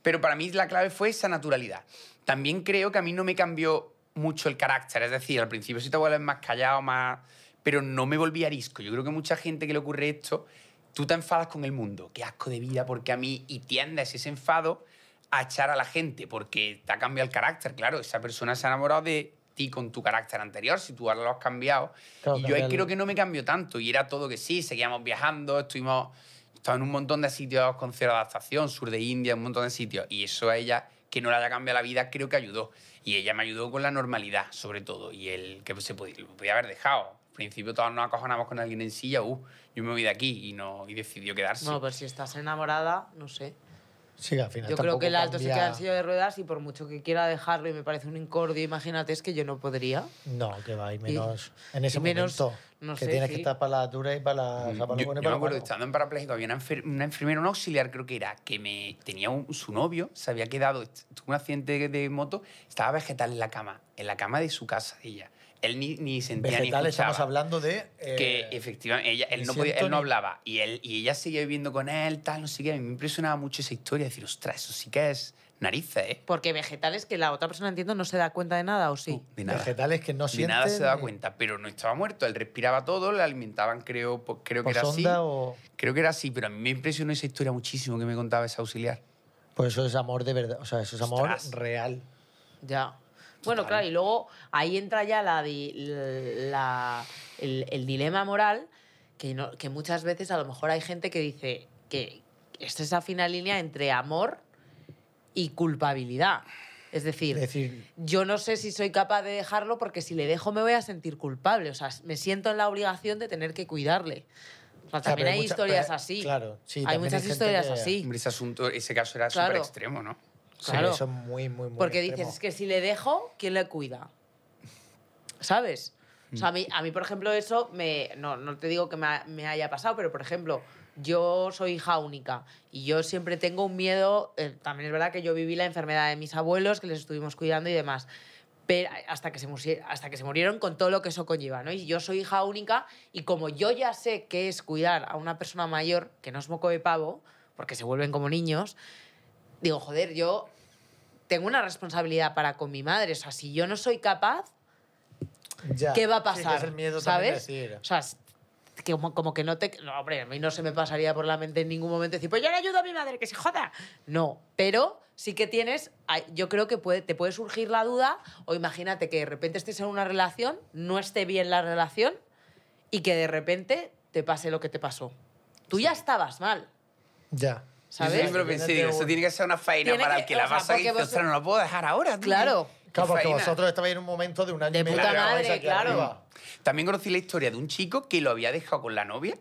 pero para mí la clave fue esa naturalidad. También creo que a mí no me cambió mucho el carácter, es decir, al principio sí te vuelves más callado, más... pero no me volví arisco. Yo creo que mucha gente que le ocurre esto, tú te enfadas con el mundo, qué asco de vida, porque a mí, y tiendes ese enfado a echar a la gente, porque te ha cambiado el carácter, claro, esa persona se ha enamorado de ti con tu carácter anterior, si tú ahora lo has cambiado. Claro, y yo ahí creo que no me cambió tanto, y era todo que sí, seguíamos viajando, estuvimos estaba en un montón de sitios con cero adaptación, sur de India, un montón de sitios. Y eso a ella, que no le haya cambiado la vida, creo que ayudó. Y ella me ayudó con la normalidad, sobre todo. Y el que se podía, lo podía haber dejado. Al principio todos nos acojonamos con alguien en silla, uh, yo me voy de aquí y, no, y decidió quedarse. Bueno, pues si estás enamorada, no sé. Sí, al final Yo creo que el alto se cambia- queda en silla de ruedas y por mucho que quiera dejarlo y me parece un incordio, imagínate, es que yo no podría. No, que va, y menos en ese y menos, momento. No que sé, tienes sí. que estar para la dura y para la, o sea, para lo yo, bueno y yo para me acuerdo, estando en parapléjico, había una, enfer- una enfermera, un auxiliar creo que era, que me tenía un- su novio, se había quedado, tuvo un accidente de, de moto, estaba vegetal en la cama, en la cama de su casa, ella. Él ni, ni sentía Vegetal ni estamos escuchaba. hablando de... eh, que efectivamente ella, él, no podía, él no hablaba y, él, y ella seguía viviendo con él, tal, no sé qué. A mí me impresionaba mucho esa historia, decir, ostras, eso sí que es narices, ¿eh? Porque vegetales que la otra persona, entiendo, no se da cuenta de nada, ¿o sí? De nada. Vegetales que no De sienten... nada se ni- cuenta, pero no estaba muerto. Él respiraba todo, le alimentaban, creo, pues, creo que ¿Por era así. sonda o...? Creo que era así, pero a mí me impresionó esa historia muchísimo que me contaba ese auxiliar. Pues eso es amor de verdad, o sea, eso es amor Ostras. real. Ya. Bueno, Total. claro, y luego ahí entra ya la, di- la- el, el dilema moral, que, no- que muchas veces a lo mejor hay gente que dice que esta es la fina línea entre amor y culpabilidad. Es decir, Es decir, yo no sé si soy capaz de dejarlo porque si le dejo me voy a sentir culpable. O sea, me siento en la obligación de tener que cuidarle. O sea, también hay mucha- historias pero- así. claro, sí, hay muchas hay historias que- así. Hombre, ese asunto, ese caso era Claro. súper extremo, ¿no? sí, Claro. eso es muy, muy, muy Porque extremo. dices, es que si le dejo, ¿quién le cuida? ¿Sabes? O sea, a mí, a mí, por ejemplo, eso me, no, no te digo que me, ha- me haya pasado, pero, por ejemplo, yo soy hija única y yo siempre tengo un miedo, eh, también es verdad que yo viví la enfermedad de mis abuelos, que les estuvimos cuidando y demás, pero hasta que, se hasta que se murieron con todo lo que eso conlleva, ¿no? Y yo soy hija única y como yo ya sé qué es cuidar a una persona mayor, que no es moco de pavo, porque se vuelven como niños, digo, joder, yo tengo una responsabilidad para con mi madre. O sea, si yo no soy capaz, Ya. ¿qué va a Sí, que pasar? es el miedo también de ¿Sabes? O sea, que como, como que no te... No, hombre, a mí no se me pasaría por la mente en ningún momento decir, pues yo le ayudo a mi madre, que se joda. No, pero sí que tienes... Yo creo que puede, te puede surgir la duda, o imagínate que de repente estés en una relación, no esté bien la relación, y que de repente te pase lo que te pasó. Tú ya estabas mal, Ya. Yo ¿sabes? siempre pensé, digo, eso tiene que ser una faena para que- el que la vas a ir. no la puedo dejar ahora. tío. Claro. Claro, porque faena. vosotros estabais en un momento de un año De y medio. puta madre, aquí claro. arriba. También conocí la historia de un chico que lo había dejado con la novia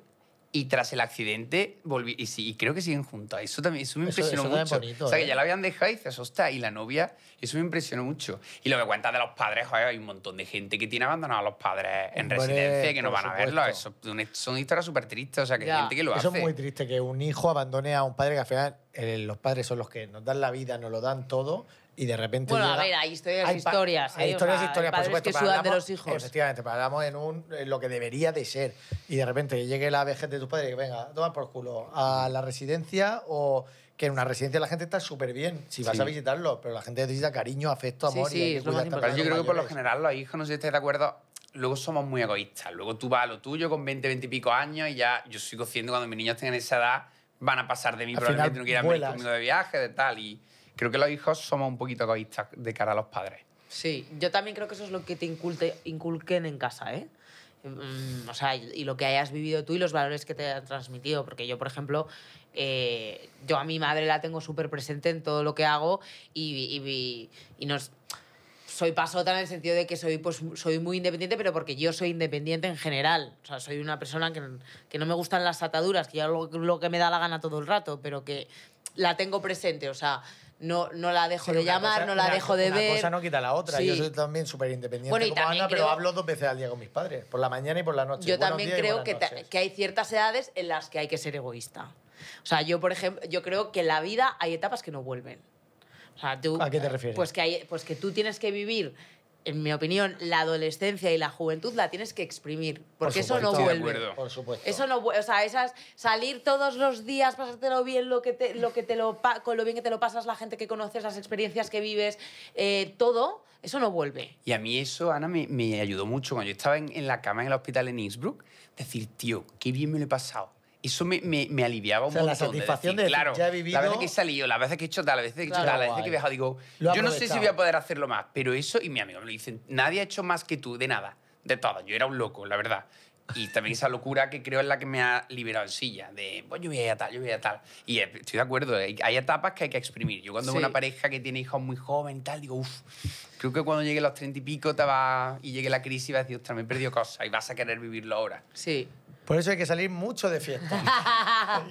y tras el accidente volví. Y, sí, y creo que siguen juntos. Eso también eso me Eso- impresionó eso también mucho. bonito, o sea, ¿eh? que ya la habían dejado y dices, ostras, y la novia, eso me impresionó mucho. Y lo que cuentas de los padres, joder, hay un montón de gente que tiene abandonados a los padres en Hombre, residencia y que no por van a verlos. Eso, son- son historias súper tristes, o sea, que hay Ya. gente que lo Eso hace. es muy triste, que un hijo abandone a un padre que al final eh, los padres son los que nos dan la vida, nos lo dan todo y de repente Bueno, a llega- ver, hay historias y Hay historias, Hay ¿eh? O historias sea, y historias, por supuesto. que sudan de los hijos. Efectivamente, hablamos en, un, en lo que debería de ser. Y de repente llegue la vejez de tus padres y que venga, toma por culo a la residencia o que en una residencia la gente está súper bien si vas Sí. a visitarlo, pero la gente necesita cariño, afecto, Sí, amor sí, y hay que es lo más también Pero a yo creo que por lo general los hijos, no sé si estáis de acuerdo, luego somos muy egoístas. Luego tú vas a lo tuyo con 20, 20 y pico años y ya yo soy consciente cuando mis niños tengan esa edad van a pasar de mí, Al probablemente final no quieran venir vuelas. conmigo de viaje, de tal. Y creo que los hijos somos un poquito egoístas de cara a los padres. Sí, yo también creo que eso es lo que te inculte- inculquen en casa, ¿eh? Mm, O sea, y lo que hayas vivido tú y los valores que te han transmitido. Porque yo, por ejemplo, eh, yo a mi madre la tengo súper presente en todo lo que hago y, y, y nos... Soy pasota en el sentido de que soy, pues, soy muy independiente, pero porque yo soy independiente en general. O sea, soy una persona que, que no me gustan las ataduras, que yo hago lo, lo que me da la gana todo el rato, pero que la tengo presente. O sea, no, no la dejo Sí, de una llamar, cosa- no la una- dejo de una ver. cosa no quita la otra. Sí. Yo soy también súper independiente Bueno, como también Ana, pero creo- hablo dos veces al día con mis padres. Por la mañana y por la noche. Yo Buenos también creo que, que hay ciertas edades en las que hay que ser egoísta. O sea, yo, por ejemplo, yo creo que en la vida hay etapas que no vuelven. O sea, tú, ¿A qué te refieres? Pues que, hay, pues que tú tienes que vivir, en mi opinión, la adolescencia y la juventud la tienes que exprimir. Porque eso no vuelve. Por supuesto. Eso no, vu- o sea, esas salir todos los días, pasártelo bien, lo que te, lo que te lo con lo bien que te lo pasas, la gente que conoces, las experiencias que vives, eh, todo, eso no vuelve. Y a mí eso, Ana, me, me ayudó mucho. Cuando yo estaba en, en la cama en el hospital en Innsbruck, decir, tío, qué bien me lo he pasado. Eso me, me, me aliviaba un O sea, la montón. satisfacción de decir, claro, ya he vivido- las veces que he salido, las veces que he hecho tal, las veces que he hecho Claro. tal, las veces Guay. que he viajado, digo, yo no sé si voy a poder hacerlo más, pero eso, y mi amigo me lo dicen, nadie ha hecho más que tú, de nada, de todo. Yo era un loco, la verdad. Y también esa locura que creo es la que me ha liberado en silla, de, pues yo voy a ir a tal, yo voy a tal. Y estoy de acuerdo, hay etapas que hay que exprimir. Yo cuando veo Sí. una pareja que tiene hijos muy jóvenes y tal, digo, uff, creo que cuando llegue a los treinta y pico te va, y llegue la crisis vas a decir, ostras, me he perdido cosas y vas a querer vivirlo ahora. Sí. Por eso hay que salir mucho de fiesta.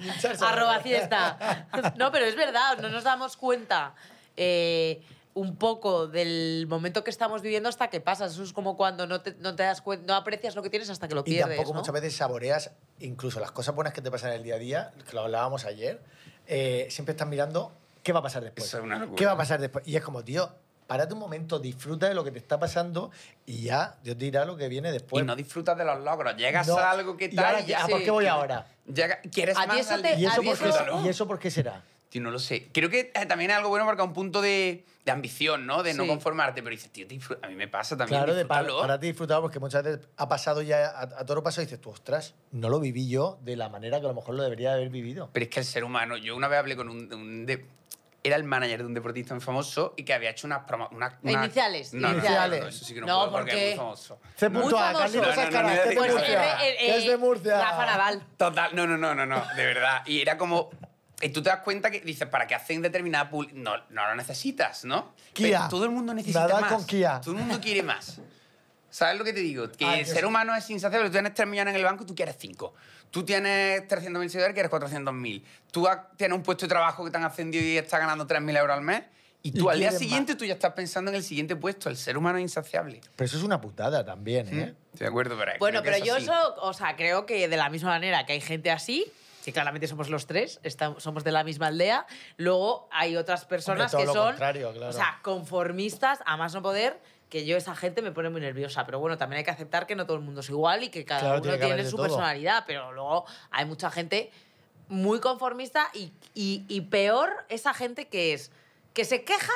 Y Arroba fiesta. No, pero es verdad, no nos damos cuenta eh, un poco del momento que estamos viviendo hasta que pasas. Eso es como cuando no te, no te das cuenta, no aprecias lo que tienes hasta que lo Y pierdes. tampoco ¿no? muchas veces saboreas incluso las cosas buenas que te pasan en el día a día, que lo hablábamos ayer. eh, siempre estás mirando qué va a pasar después. Es una. ¿Qué va a pasar después? Y es como, tío, párate un momento, disfruta de lo que te está pasando y ya Dios te dirá lo que viene después. y no disfrutas de los logros. Llegas No, a algo que y tal ahora y ya... ¿A por Sí. qué voy ahora? llega- ¿Quieres más te-? ¿Y eso, por eso- ¿Y eso por qué será? Tío, no lo sé. Creo que eh, también es algo bueno porque es un punto de, de ambición, ¿no? De no Sí. conformarte. Pero dices, tío, a mí me pasa también. Claro, de para, disfrútalo. para ti disfrutado porque muchas veces ha pasado ya a, a toro paso y dices, tú, ostras, no lo viví yo de la manera que a lo mejor lo debería haber vivido. Pero es que el ser humano, yo una vez hablé con un... un de- era el manager de un deportista muy famoso y que había hecho unas promo- una, una- Iniciales, No, no, no, iniciales. No, no, eso sí que no, No, puedo porque porque- es muy famoso. C. Muy A. Carlitos es de Murcia. Eh, que es de Murcia. Rafa Nadal. Total, no, no, no, no, no, de verdad. Y era como. Y tú te das cuenta que dices, ¿para qué hacen determinada publi- No, no lo necesitas, ¿no? Kia. Pero todo el mundo necesita Nadal más. con Kia. Todo el mundo quiere más. ¿Sabes lo que te digo? Que Ah, el yo ser sí. humano es insaciable. Tú tienes 3 millones en el banco y tú quieres 5. Tú tienes 300.000 seguidores, quieres 400.000. Tú tienes un puesto de trabajo que te han ascendido y estás ganando 3.000 euros al mes. Y tú Y al día siguiente más. tú ya estás pensando en el siguiente puesto. El ser humano es insaciable. Pero eso es una putada también, ¿eh? Estoy de acuerdo, pero Bueno, pero yo eso, o sea, creo que de la misma manera que hay gente así, que claramente somos los tres, estamos, somos de la misma aldea, luego hay otras personas todo que lo son, contrario, claro. o sea, conformistas, a más no poder, que yo esa gente me pone muy nerviosa. Pero bueno, también hay que aceptar que no todo el mundo es igual y que cada Claro, uno tiene tiene, de su todo. personalidad, pero luego hay mucha gente muy conformista y, y- y peor esa gente que es que se queja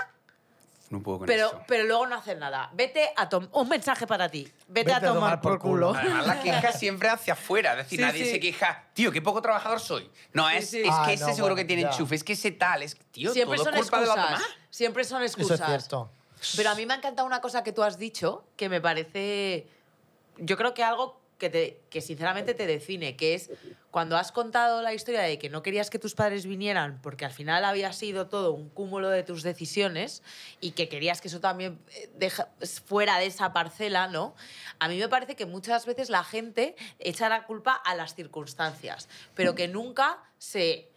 No puedo con pero, eso. pero luego no hacen nada. Vete a tomar... Un mensaje para ti. Vete, a tomar, por culo. Además, la queja siempre hacia afuera. Es decir, Sí, nadie sí. se queja, tío, qué poco trabajador soy. No, Sí, es, sí. es Ah, que ese no, seguro bueno, que tiene ya. enchufe, es que ese tal, es tío, Siempre todo son culpa de excusas. demás. Siempre son Eso excusas. es cierto. Pero a mí me ha encantado una cosa que tú has dicho que me parece. Yo creo que algo que, te, que sinceramente te define, que es cuando has contado la historia de que no querías que tus padres vinieran porque al final había sido todo un cúmulo de tus decisiones y que querías que eso también eh, fuera de esa parcela, ¿no? A mí me parece que muchas veces la gente echa la culpa a las circunstancias, pero que nunca se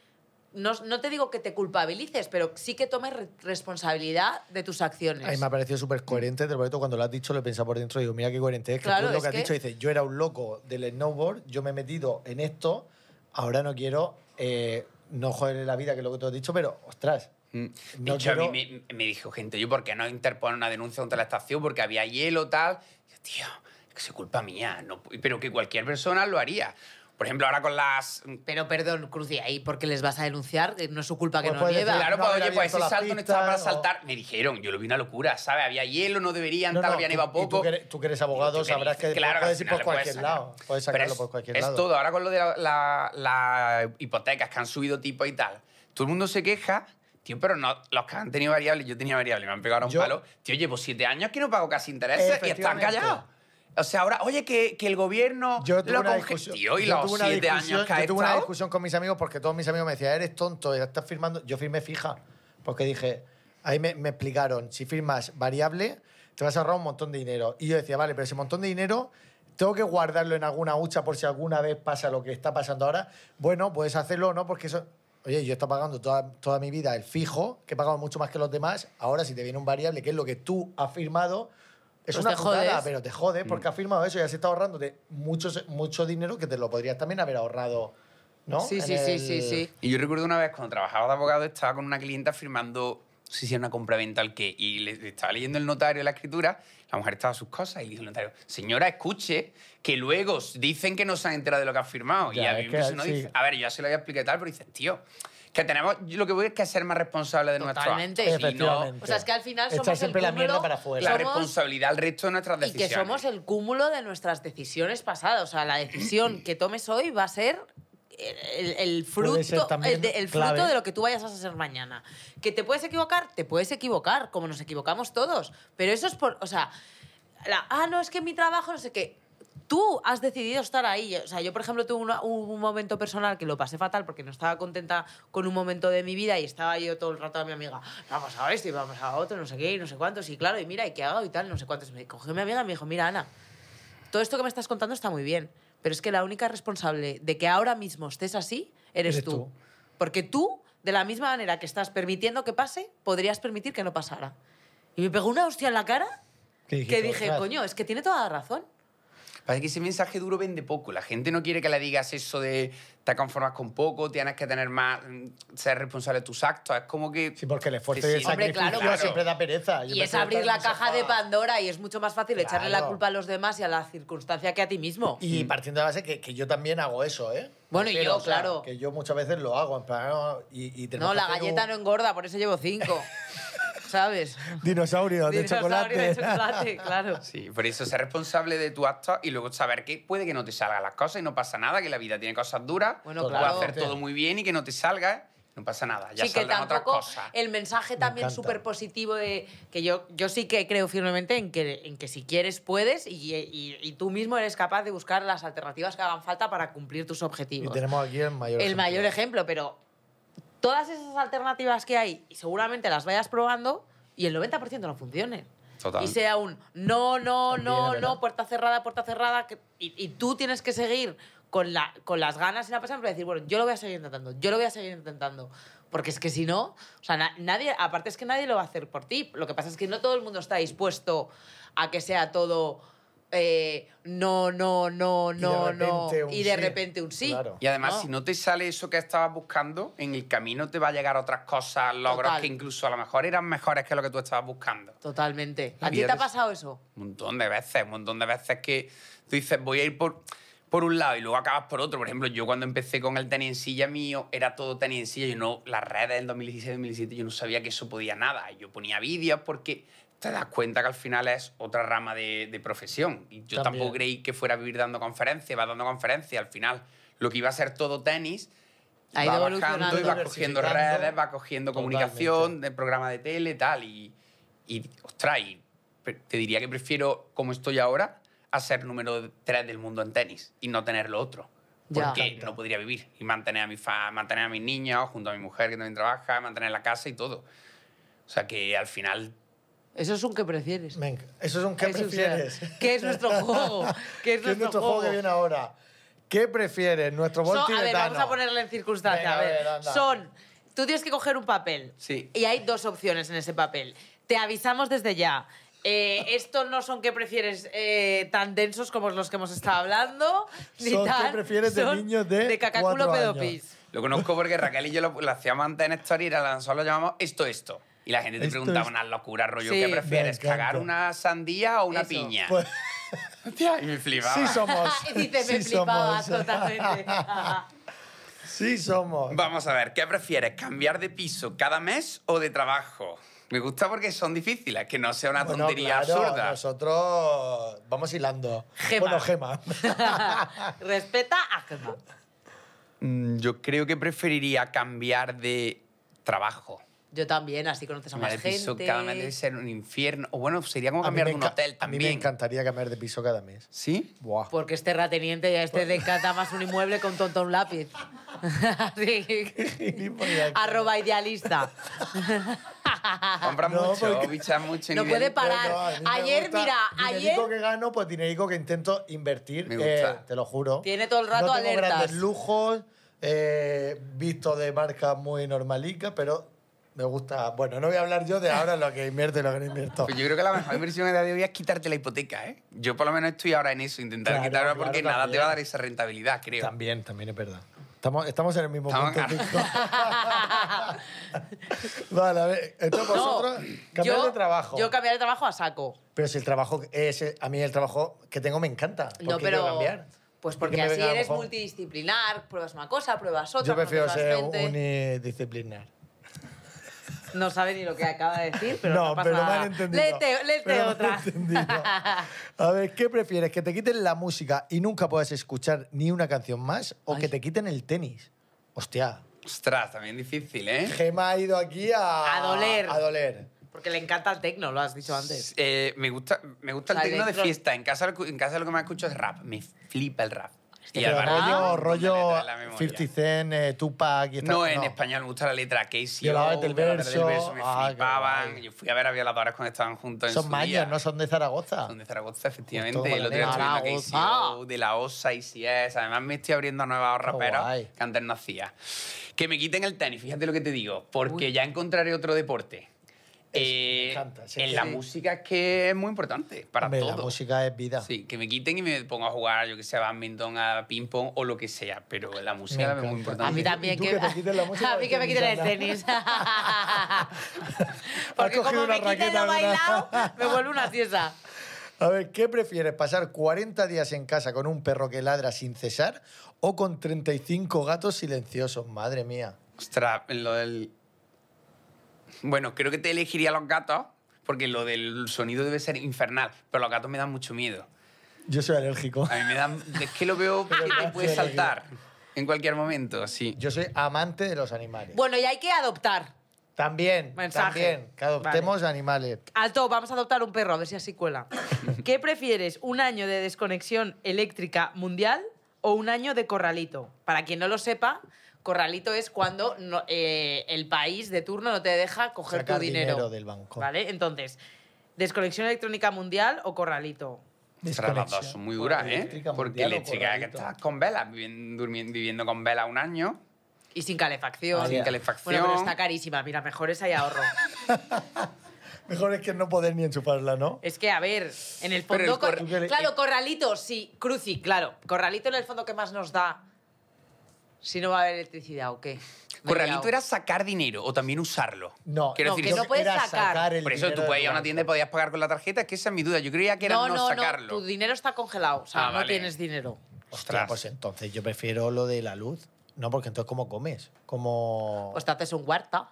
no, no te digo que te culpabilices, pero sí que tomes re- responsabilidad de tus acciones. A mí me ha parecido súper coherente, te lo prometo, cuando lo has dicho lo he pensado por dentro y digo, mira qué coherente es, que Claro, tú lo es que has que- dicho, dices, yo era un loco del snowboard, yo me he metido en esto, ahora no quiero, eh, no joderle la vida, que es lo que tú has dicho, pero, ostras, Mm. De No a quiero- mí me, me dijo gente, yo, ¿por qué no interpone una denuncia contra la estación? Porque había hielo, tal. Y yo, tío, es que es culpa mía. No, pero que cualquier persona lo haría. Por ejemplo, ahora con las... Pero perdón, Cruz, ¿y ahí por qué les vas a denunciar? Que No es su culpa que Pues no nieva. Claro, no pues oye, pues ese salto no estaba para o- saltar. Me dijeron, yo lo vi una locura, ¿sabes? Había hielo, no deberían, no, tal, no, había nevado y tú poco. que eres, tú que eres abogado ¿Tú qué sabrás que Claro, puedes ir por cualquier sacar. lado, puedes sacarlo es- por cualquier es lado. todo. Ahora con lo de las la, la hipotecas que han subido tipo y tal, todo el mundo se queja. Tío, pero no, los que han tenido variables, yo tenía variables, me han pegado ahora un Yo- palo. Tío, llevo siete años que no pago casi intereses y están callados. O sea, ahora, oye, que, que el gobierno Yo tuve lo una discusión. Tío, y yo los tuve una siete discusión- años que ha Yo tuve una estado... discusión con mis amigos porque todos mis amigos me decían, eres tonto, ya estás firmando. Yo firmé fija. Porque dije, ahí me, me explicaron, si firmas variable, te vas a ahorrar un montón de dinero. Y yo decía, vale, pero ese montón de dinero tengo que guardarlo en alguna hucha por si alguna vez pasa lo que está pasando ahora. Bueno, puedes hacerlo o no, porque eso. oye, yo he estado pagando toda, toda mi vida el fijo, que he pagado mucho más que los demás, ahora si te viene un variable, que es lo que tú has firmado, es Pues una jodes. pero te jode Mm. porque has firmado eso y has estado ahorrándote mucho, mucho dinero que te lo podrías también haber ahorrado, ¿no? Sí, En sí, sí, el- sí, sí. Y yo recuerdo una vez cuando trabajaba de abogado, estaba con una clienta firmando, si era una compraventa al qué, y le, estaba leyendo el notario la escritura, la mujer estaba a sus cosas y le dijo el notario, señora, escuche, que luego dicen que no se han enterado de lo que has firmado. y Ya, a mí es me que sí. dice, a ver, yo ya se lo había explicado y tal, pero dices, tío, que tenemos, lo que voy es que ser más responsables de nuestros Totalmente. y no. O sea, es que al final Echar somos el la cúmulo... mierda para afuera. la responsabilidad al resto de nuestras Y decisiones. que somos el cúmulo de nuestras decisiones pasadas. O sea, la decisión que tomes hoy va a ser el, fruto, el, fruto de lo que tú vayas a ser mañana. ¿Que te puedes equivocar? Te puedes equivocar, como nos equivocamos todos. Pero eso es por. O sea, la- ah, no, es que mi trabajo, no sé qué. Tú has decidido estar ahí. O sea, yo, por ejemplo, tuve una- un momento personal que lo pasé fatal porque no estaba contenta con un momento de mi vida y estaba yo todo el rato a mi amiga, vamos a esto y vamos a otro, no sé qué, y no sé cuántos. Y claro, y mira, ¿y qué hago? Y tal, no sé cuántos. Me cogió mi amiga y me dijo, mira, Ana, todo esto que me estás contando está muy bien, pero es que la única responsable de que ahora mismo estés así eres, Eres tú. tú. Porque tú, de la misma manera que estás permitiendo que pase, podrías permitir que no pasara. Y me pegó una hostia en la cara Que dije, coño, es que tiene toda la razón. Parece que ese mensaje duro vende poco. La gente no quiere que le digas eso de te conformas con poco, tienes que tener más, mm, ser responsable de tus actos. Es como que. Sí, porque el esfuerzo Sí, y el. Hombre, sacrificio claro, siempre da pereza. Yo y es abrir la caja de. Pandora y es mucho más fácil echarle la culpa a los demás y a la circunstancia que a ti mismo. Y partiendo de la base que, que yo también hago eso, ¿eh? Bueno, y yo, o sea, claro. Que yo muchas veces lo hago, en plan, no, y, y tenemos No, que la galleta un no engorda, por eso llevo cinco. ¿Sabes? Dinosaurio de Dinosaurio chocolate. de chocolate, claro. Sí, por eso ser responsable de tus actos y luego saber que puede que no te salgan las cosas y no pasa nada, que la vida tiene cosas duras, Bueno, puedes claro. hacer todo muy bien y que no te salga, no pasa nada, ya sí, que saldrán otras tampoco cosas. el mensaje también encanta. súper positivo de que yo, yo sí que creo firmemente en que, en que si quieres puedes y, y- y tú mismo eres capaz de buscar las alternativas que hagan falta para cumplir tus Y objetivos. tenemos aquí el mayor el ejemplo. mayor ejemplo, pero todas esas alternativas que hay y seguramente las vayas probando y el 90% no funcionen. Total. Y sea un no, no, También no, no, puerta cerrada, puerta cerrada. que- y, y tú tienes que seguir con, la, con las ganas y la pasión para decir, bueno, yo lo voy a seguir intentando, yo lo voy a seguir intentando. Porque es que si no, o sea, na- nadie, aparte es que nadie lo va a hacer por ti. Lo que pasa es que no todo el mundo está dispuesto a que sea todo eh, no, no, no, no, no. Y de repente un sí. Claro. Y además, No. si no te sale eso que estabas buscando, en el camino te va a llegar otras cosas, logros Total. que incluso a lo mejor eran mejores que lo que tú estabas buscando. Totalmente. La ¿A ti te ha pasado eso? Un montón de veces, un montón de veces que tú dices, voy a ir por, por un lado y luego acabas por otro. Por ejemplo, yo cuando empecé con el tenis en silla mío, era todo tenis en silla. Yo no, las redes del 2016-2017, yo no sabía que eso podía nada. Yo ponía vídeos porque te das cuenta que al final es otra rama de, de profesión. Y yo También. tampoco creí que fuera a vivir dando conferencias, va dando conferencias. Al final, lo que iba a ser todo tenis, Ha ido va bajando y va cogiendo redes, va cogiendo comunicación, de programa de tele, tal. Y, y ostras, y te diría que prefiero, como estoy ahora, a ser número 3 del mundo en tenis y no tener lo otro. Ya. Porque no podría vivir y mantener a, mi fa- mantener a mis niños junto a mi mujer que también trabaja, mantener la casa y todo. O sea que al final Eso es un que prefieres. Venga, eso es un ¿qué sea, prefieres? ¿Qué es nuestro juego? ¿Qué es ¿Qué es nuestro, nuestro juego que viene ahora? ¿Qué prefieres? ¿Nuestro bol Son- a ver, vamos a ponerle en circunstancia. Venga, a ver, a ver, anda. son. Tú tienes que coger un papel. Sí. Y hay dos opciones en ese papel. Te avisamos desde ya. Eh, estos no son que prefieres eh, tan densos como los que hemos estado hablando. Ni Son que tan- prefieres de son niños de De cacaculo pedopis. lo conozco porque Raquel y yo lo, lo hacíamos antes en Story y era nosotros lo llamamos esto, esto. Y la gente te Esto preguntaba es- unas locuras, rollo, Sí. ¿qué prefieres? ¿Cagar una sandía o una Eso. piña? Pues Hostia, y me flipaba. sí somos. Y me sí flipaba somos. totalmente. Sí somos. Vamos a ver, ¿qué prefieres? ¿Cambiar de piso cada mes o de trabajo? Me gusta porque son difíciles, que no sea una Bueno, tontería claro, absurda. Nosotros vamos hilando. Gema. Bueno, Gema. Respeta a Gemma. Mm, Yo creo que preferiría cambiar de trabajo. Yo también, así conoces a Cambiar más de piso gente. cada mes debe ser un infierno. O bueno, sería como A mí cambiar me de un enca- hotel A mí también. me encantaría cambiar de piso cada mes. ¿Sí? Buah. Porque este rateniente ya este de cata más un inmueble con tonto un lápiz. Así. Gilipollas. Arroba idealista. Compra No, mucho, porque- bicha mucho. No puede de- parar. No, no, a mí me Ayer, gusta mira, dinerico ayer- que gano, pues dinerico que intento invertir. Me eh, gusta. te lo juro. Tiene todo el rato no tengo alertas. grandes lujos, eh, visto de marca muy normalica, pero me gusta. Bueno, no voy a hablar yo de ahora lo que invierto y lo que no invierto. Pues yo creo que la mejor inversión de hoy es quitarte la hipoteca, ¿eh? Yo por lo menos estoy ahora en eso, intentar Claro, quitarla claro, porque nada te va a dar esa rentabilidad, creo. También, también es verdad. Estamos, estamos en el mismo Estamos- punto. Vale, a ver, entonces vosotros cambiar yo, de trabajo. Yo cambiar de trabajo a saco. Pero si el trabajo es a mí el trabajo que tengo me encanta. ¿Por No, qué pero. quiero cambiar? Pues ¿Por qué porque me así eres multidisciplinar, pruebas una cosa, pruebas otra. Yo prefiero ser gente. unidisciplinar. No sabe ni lo que acaba de decir, pero no, no, pasa pero nada. han entendido. Léete, léete Pero me han otra. entendido. A ver, ¿qué prefieres? ¿Que te quiten la música y nunca puedas escuchar ni una canción más? ¿O Ay. que te quiten el tenis? Hostia, Ostras, también difícil, ¿eh? Gema ha ido aquí a... A doler. A doler. Porque le encanta el tecno, lo has dicho antes. Eh, me gusta, me gusta el O sea, tecno de fiesta. En casa, en casa lo que más escucho es rap. Me flipa el rap. Y Pero Álvaro, rollo, la rollo letra en la memoria. 50 Cent, eh, Tupac y esta- No, en español me gusta la letra Casey. Violadores del verso. me Ah, flipaban. Yo fui a ver a violadores cuando estaban juntos en Son su día. no son de Zaragoza. Son de Zaragoza, efectivamente. Justo El otro día viendo nena. Casey O, de la OSA y si es. Además, me estoy abriendo a nuevos raperos guay. que antes no hacía. Que me quiten el tenis, fíjate lo que te digo. Porque ya encontraré otro deporte. Eh, me encanta, sí, en sí. la música es que es muy importante para Hombre, todo. La música es vida. Sí, que me quiten y me ponga a jugar, yo que sé, a badminton, a ping-pong o lo que sea. Pero la música es muy importante. A mí también ¿Y tú que, que te quiten la música a mí que me quiten el tenis. Porque como me quiten lo bailado, me vuelve una fiesta. A ver, ¿qué prefieres? ¿Pasar 40 días en casa con un perro que ladra sin cesar o con 35 gatos silenciosos? Madre mía. Ostras, lo del. Bueno, creo que te elegiría los gatos, porque lo del sonido debe ser infernal, pero los gatos me dan mucho miedo. Yo soy alérgico. A mí me dan. Es que lo veo que te puede saltar en cualquier momento, sí. Yo soy amante de los animales. Bueno, y hay que adoptar. También, Mensaje. también, que adoptemos animales. Alto, vamos a adoptar un perro, a ver si así cuela. ¿Qué prefieres, un año de desconexión eléctrica mundial o un año de corralito? Para quien no lo sepa, corralito es cuando no- eh, el país de turno no te deja coger Sacar tu dinero. dinero del banco. ¿Vale? Entonces, ¿desconexión electrónica mundial o corralito? Ostras, las dos son muy duras, ¿eh? Porque eléctrica, que estás con velas, viviendo, con velas un año, Y sin calefacción. Ah, sin calefacción. Bueno, pero está carísima. Mira, mejor es ahí ahorro. Mejor es que no poder ni enchufarla, ¿no? Es que, a ver, en el fondo... el cor- corra- Claro, corralito, sí. Cruci, claro. Corralito en el fondo, ¿qué más nos da? Si no va a haber electricidad o qué. Me Corralito era sacar dinero o también usarlo. No, Quiero No, decir, que no puedes era sacar. el Por eso tú dinero puedes ir a una tienda y podías pagar con la tarjeta. Es que esa es mi duda. Yo creía que era no, No, no, sacarlo. no. Tu dinero está congelado. O sea, Ah, no vale. tienes dinero. Ostras. pues entonces yo prefiero lo de la luz. No, porque entonces ¿cómo comes? Como... Pues te haces un huerta.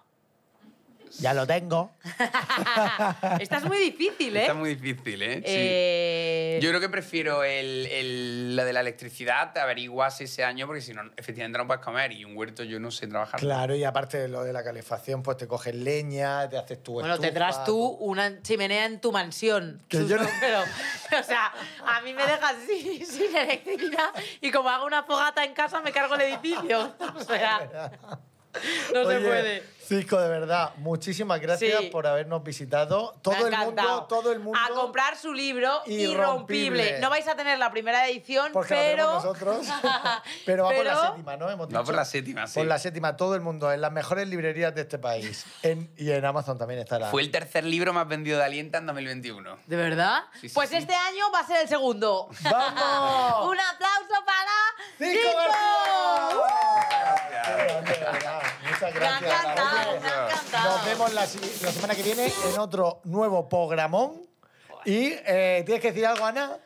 Ya lo tengo. Esta es muy difícil, ¿eh? Está muy difícil, ¿eh? Sí. Eh, Yo creo que prefiero el, el- la de la electricidad, te averiguas ese año, porque si no, efectivamente no puedes comer. Y un huerto yo no sé trabajar. Claro, y aparte de lo de la calefacción, pues te coges leña, te haces tu Bueno, estufa, tendrás tú una chimenea en tu mansión. Que Sus- yo no- Pero, o sea, a mí me dejas sin, sin electricidad y como hago una fogata en casa me cargo el edificio. O sea, no se Oye, puede. Cisco, de verdad, muchísimas gracias Sí. por habernos visitado. Me Todo ha el mundo, todo el mundo. A comprar su libro Irrompible. Irrompible. No vais a tener la primera edición, porque pero... tenemos nosotros. pero va por la Pero- séptima, ¿no? Hemos Va por dicho. la séptima, sí. Por la séptima, todo el mundo, en las mejores librerías de este país. En- y en Amazon también estará. Fue el tercer libro más vendido de Alienta en 2021. ¿De verdad? Sí, sí, pues sí. este año va a ser el segundo. ¡Vamos! Un aplauso para ¡Cisco Cisco. Muchas Me ha gracias. encantado, me ha encantado. Nos vemos la, la semana que viene en otro nuevo programón. Y eh, tienes que decir algo, Ana.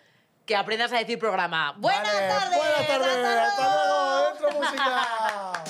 Que aprendas a decir programa. Buenas Vale, tardes. Buenas tardes. hasta Hasta luego. luego. Dentro música.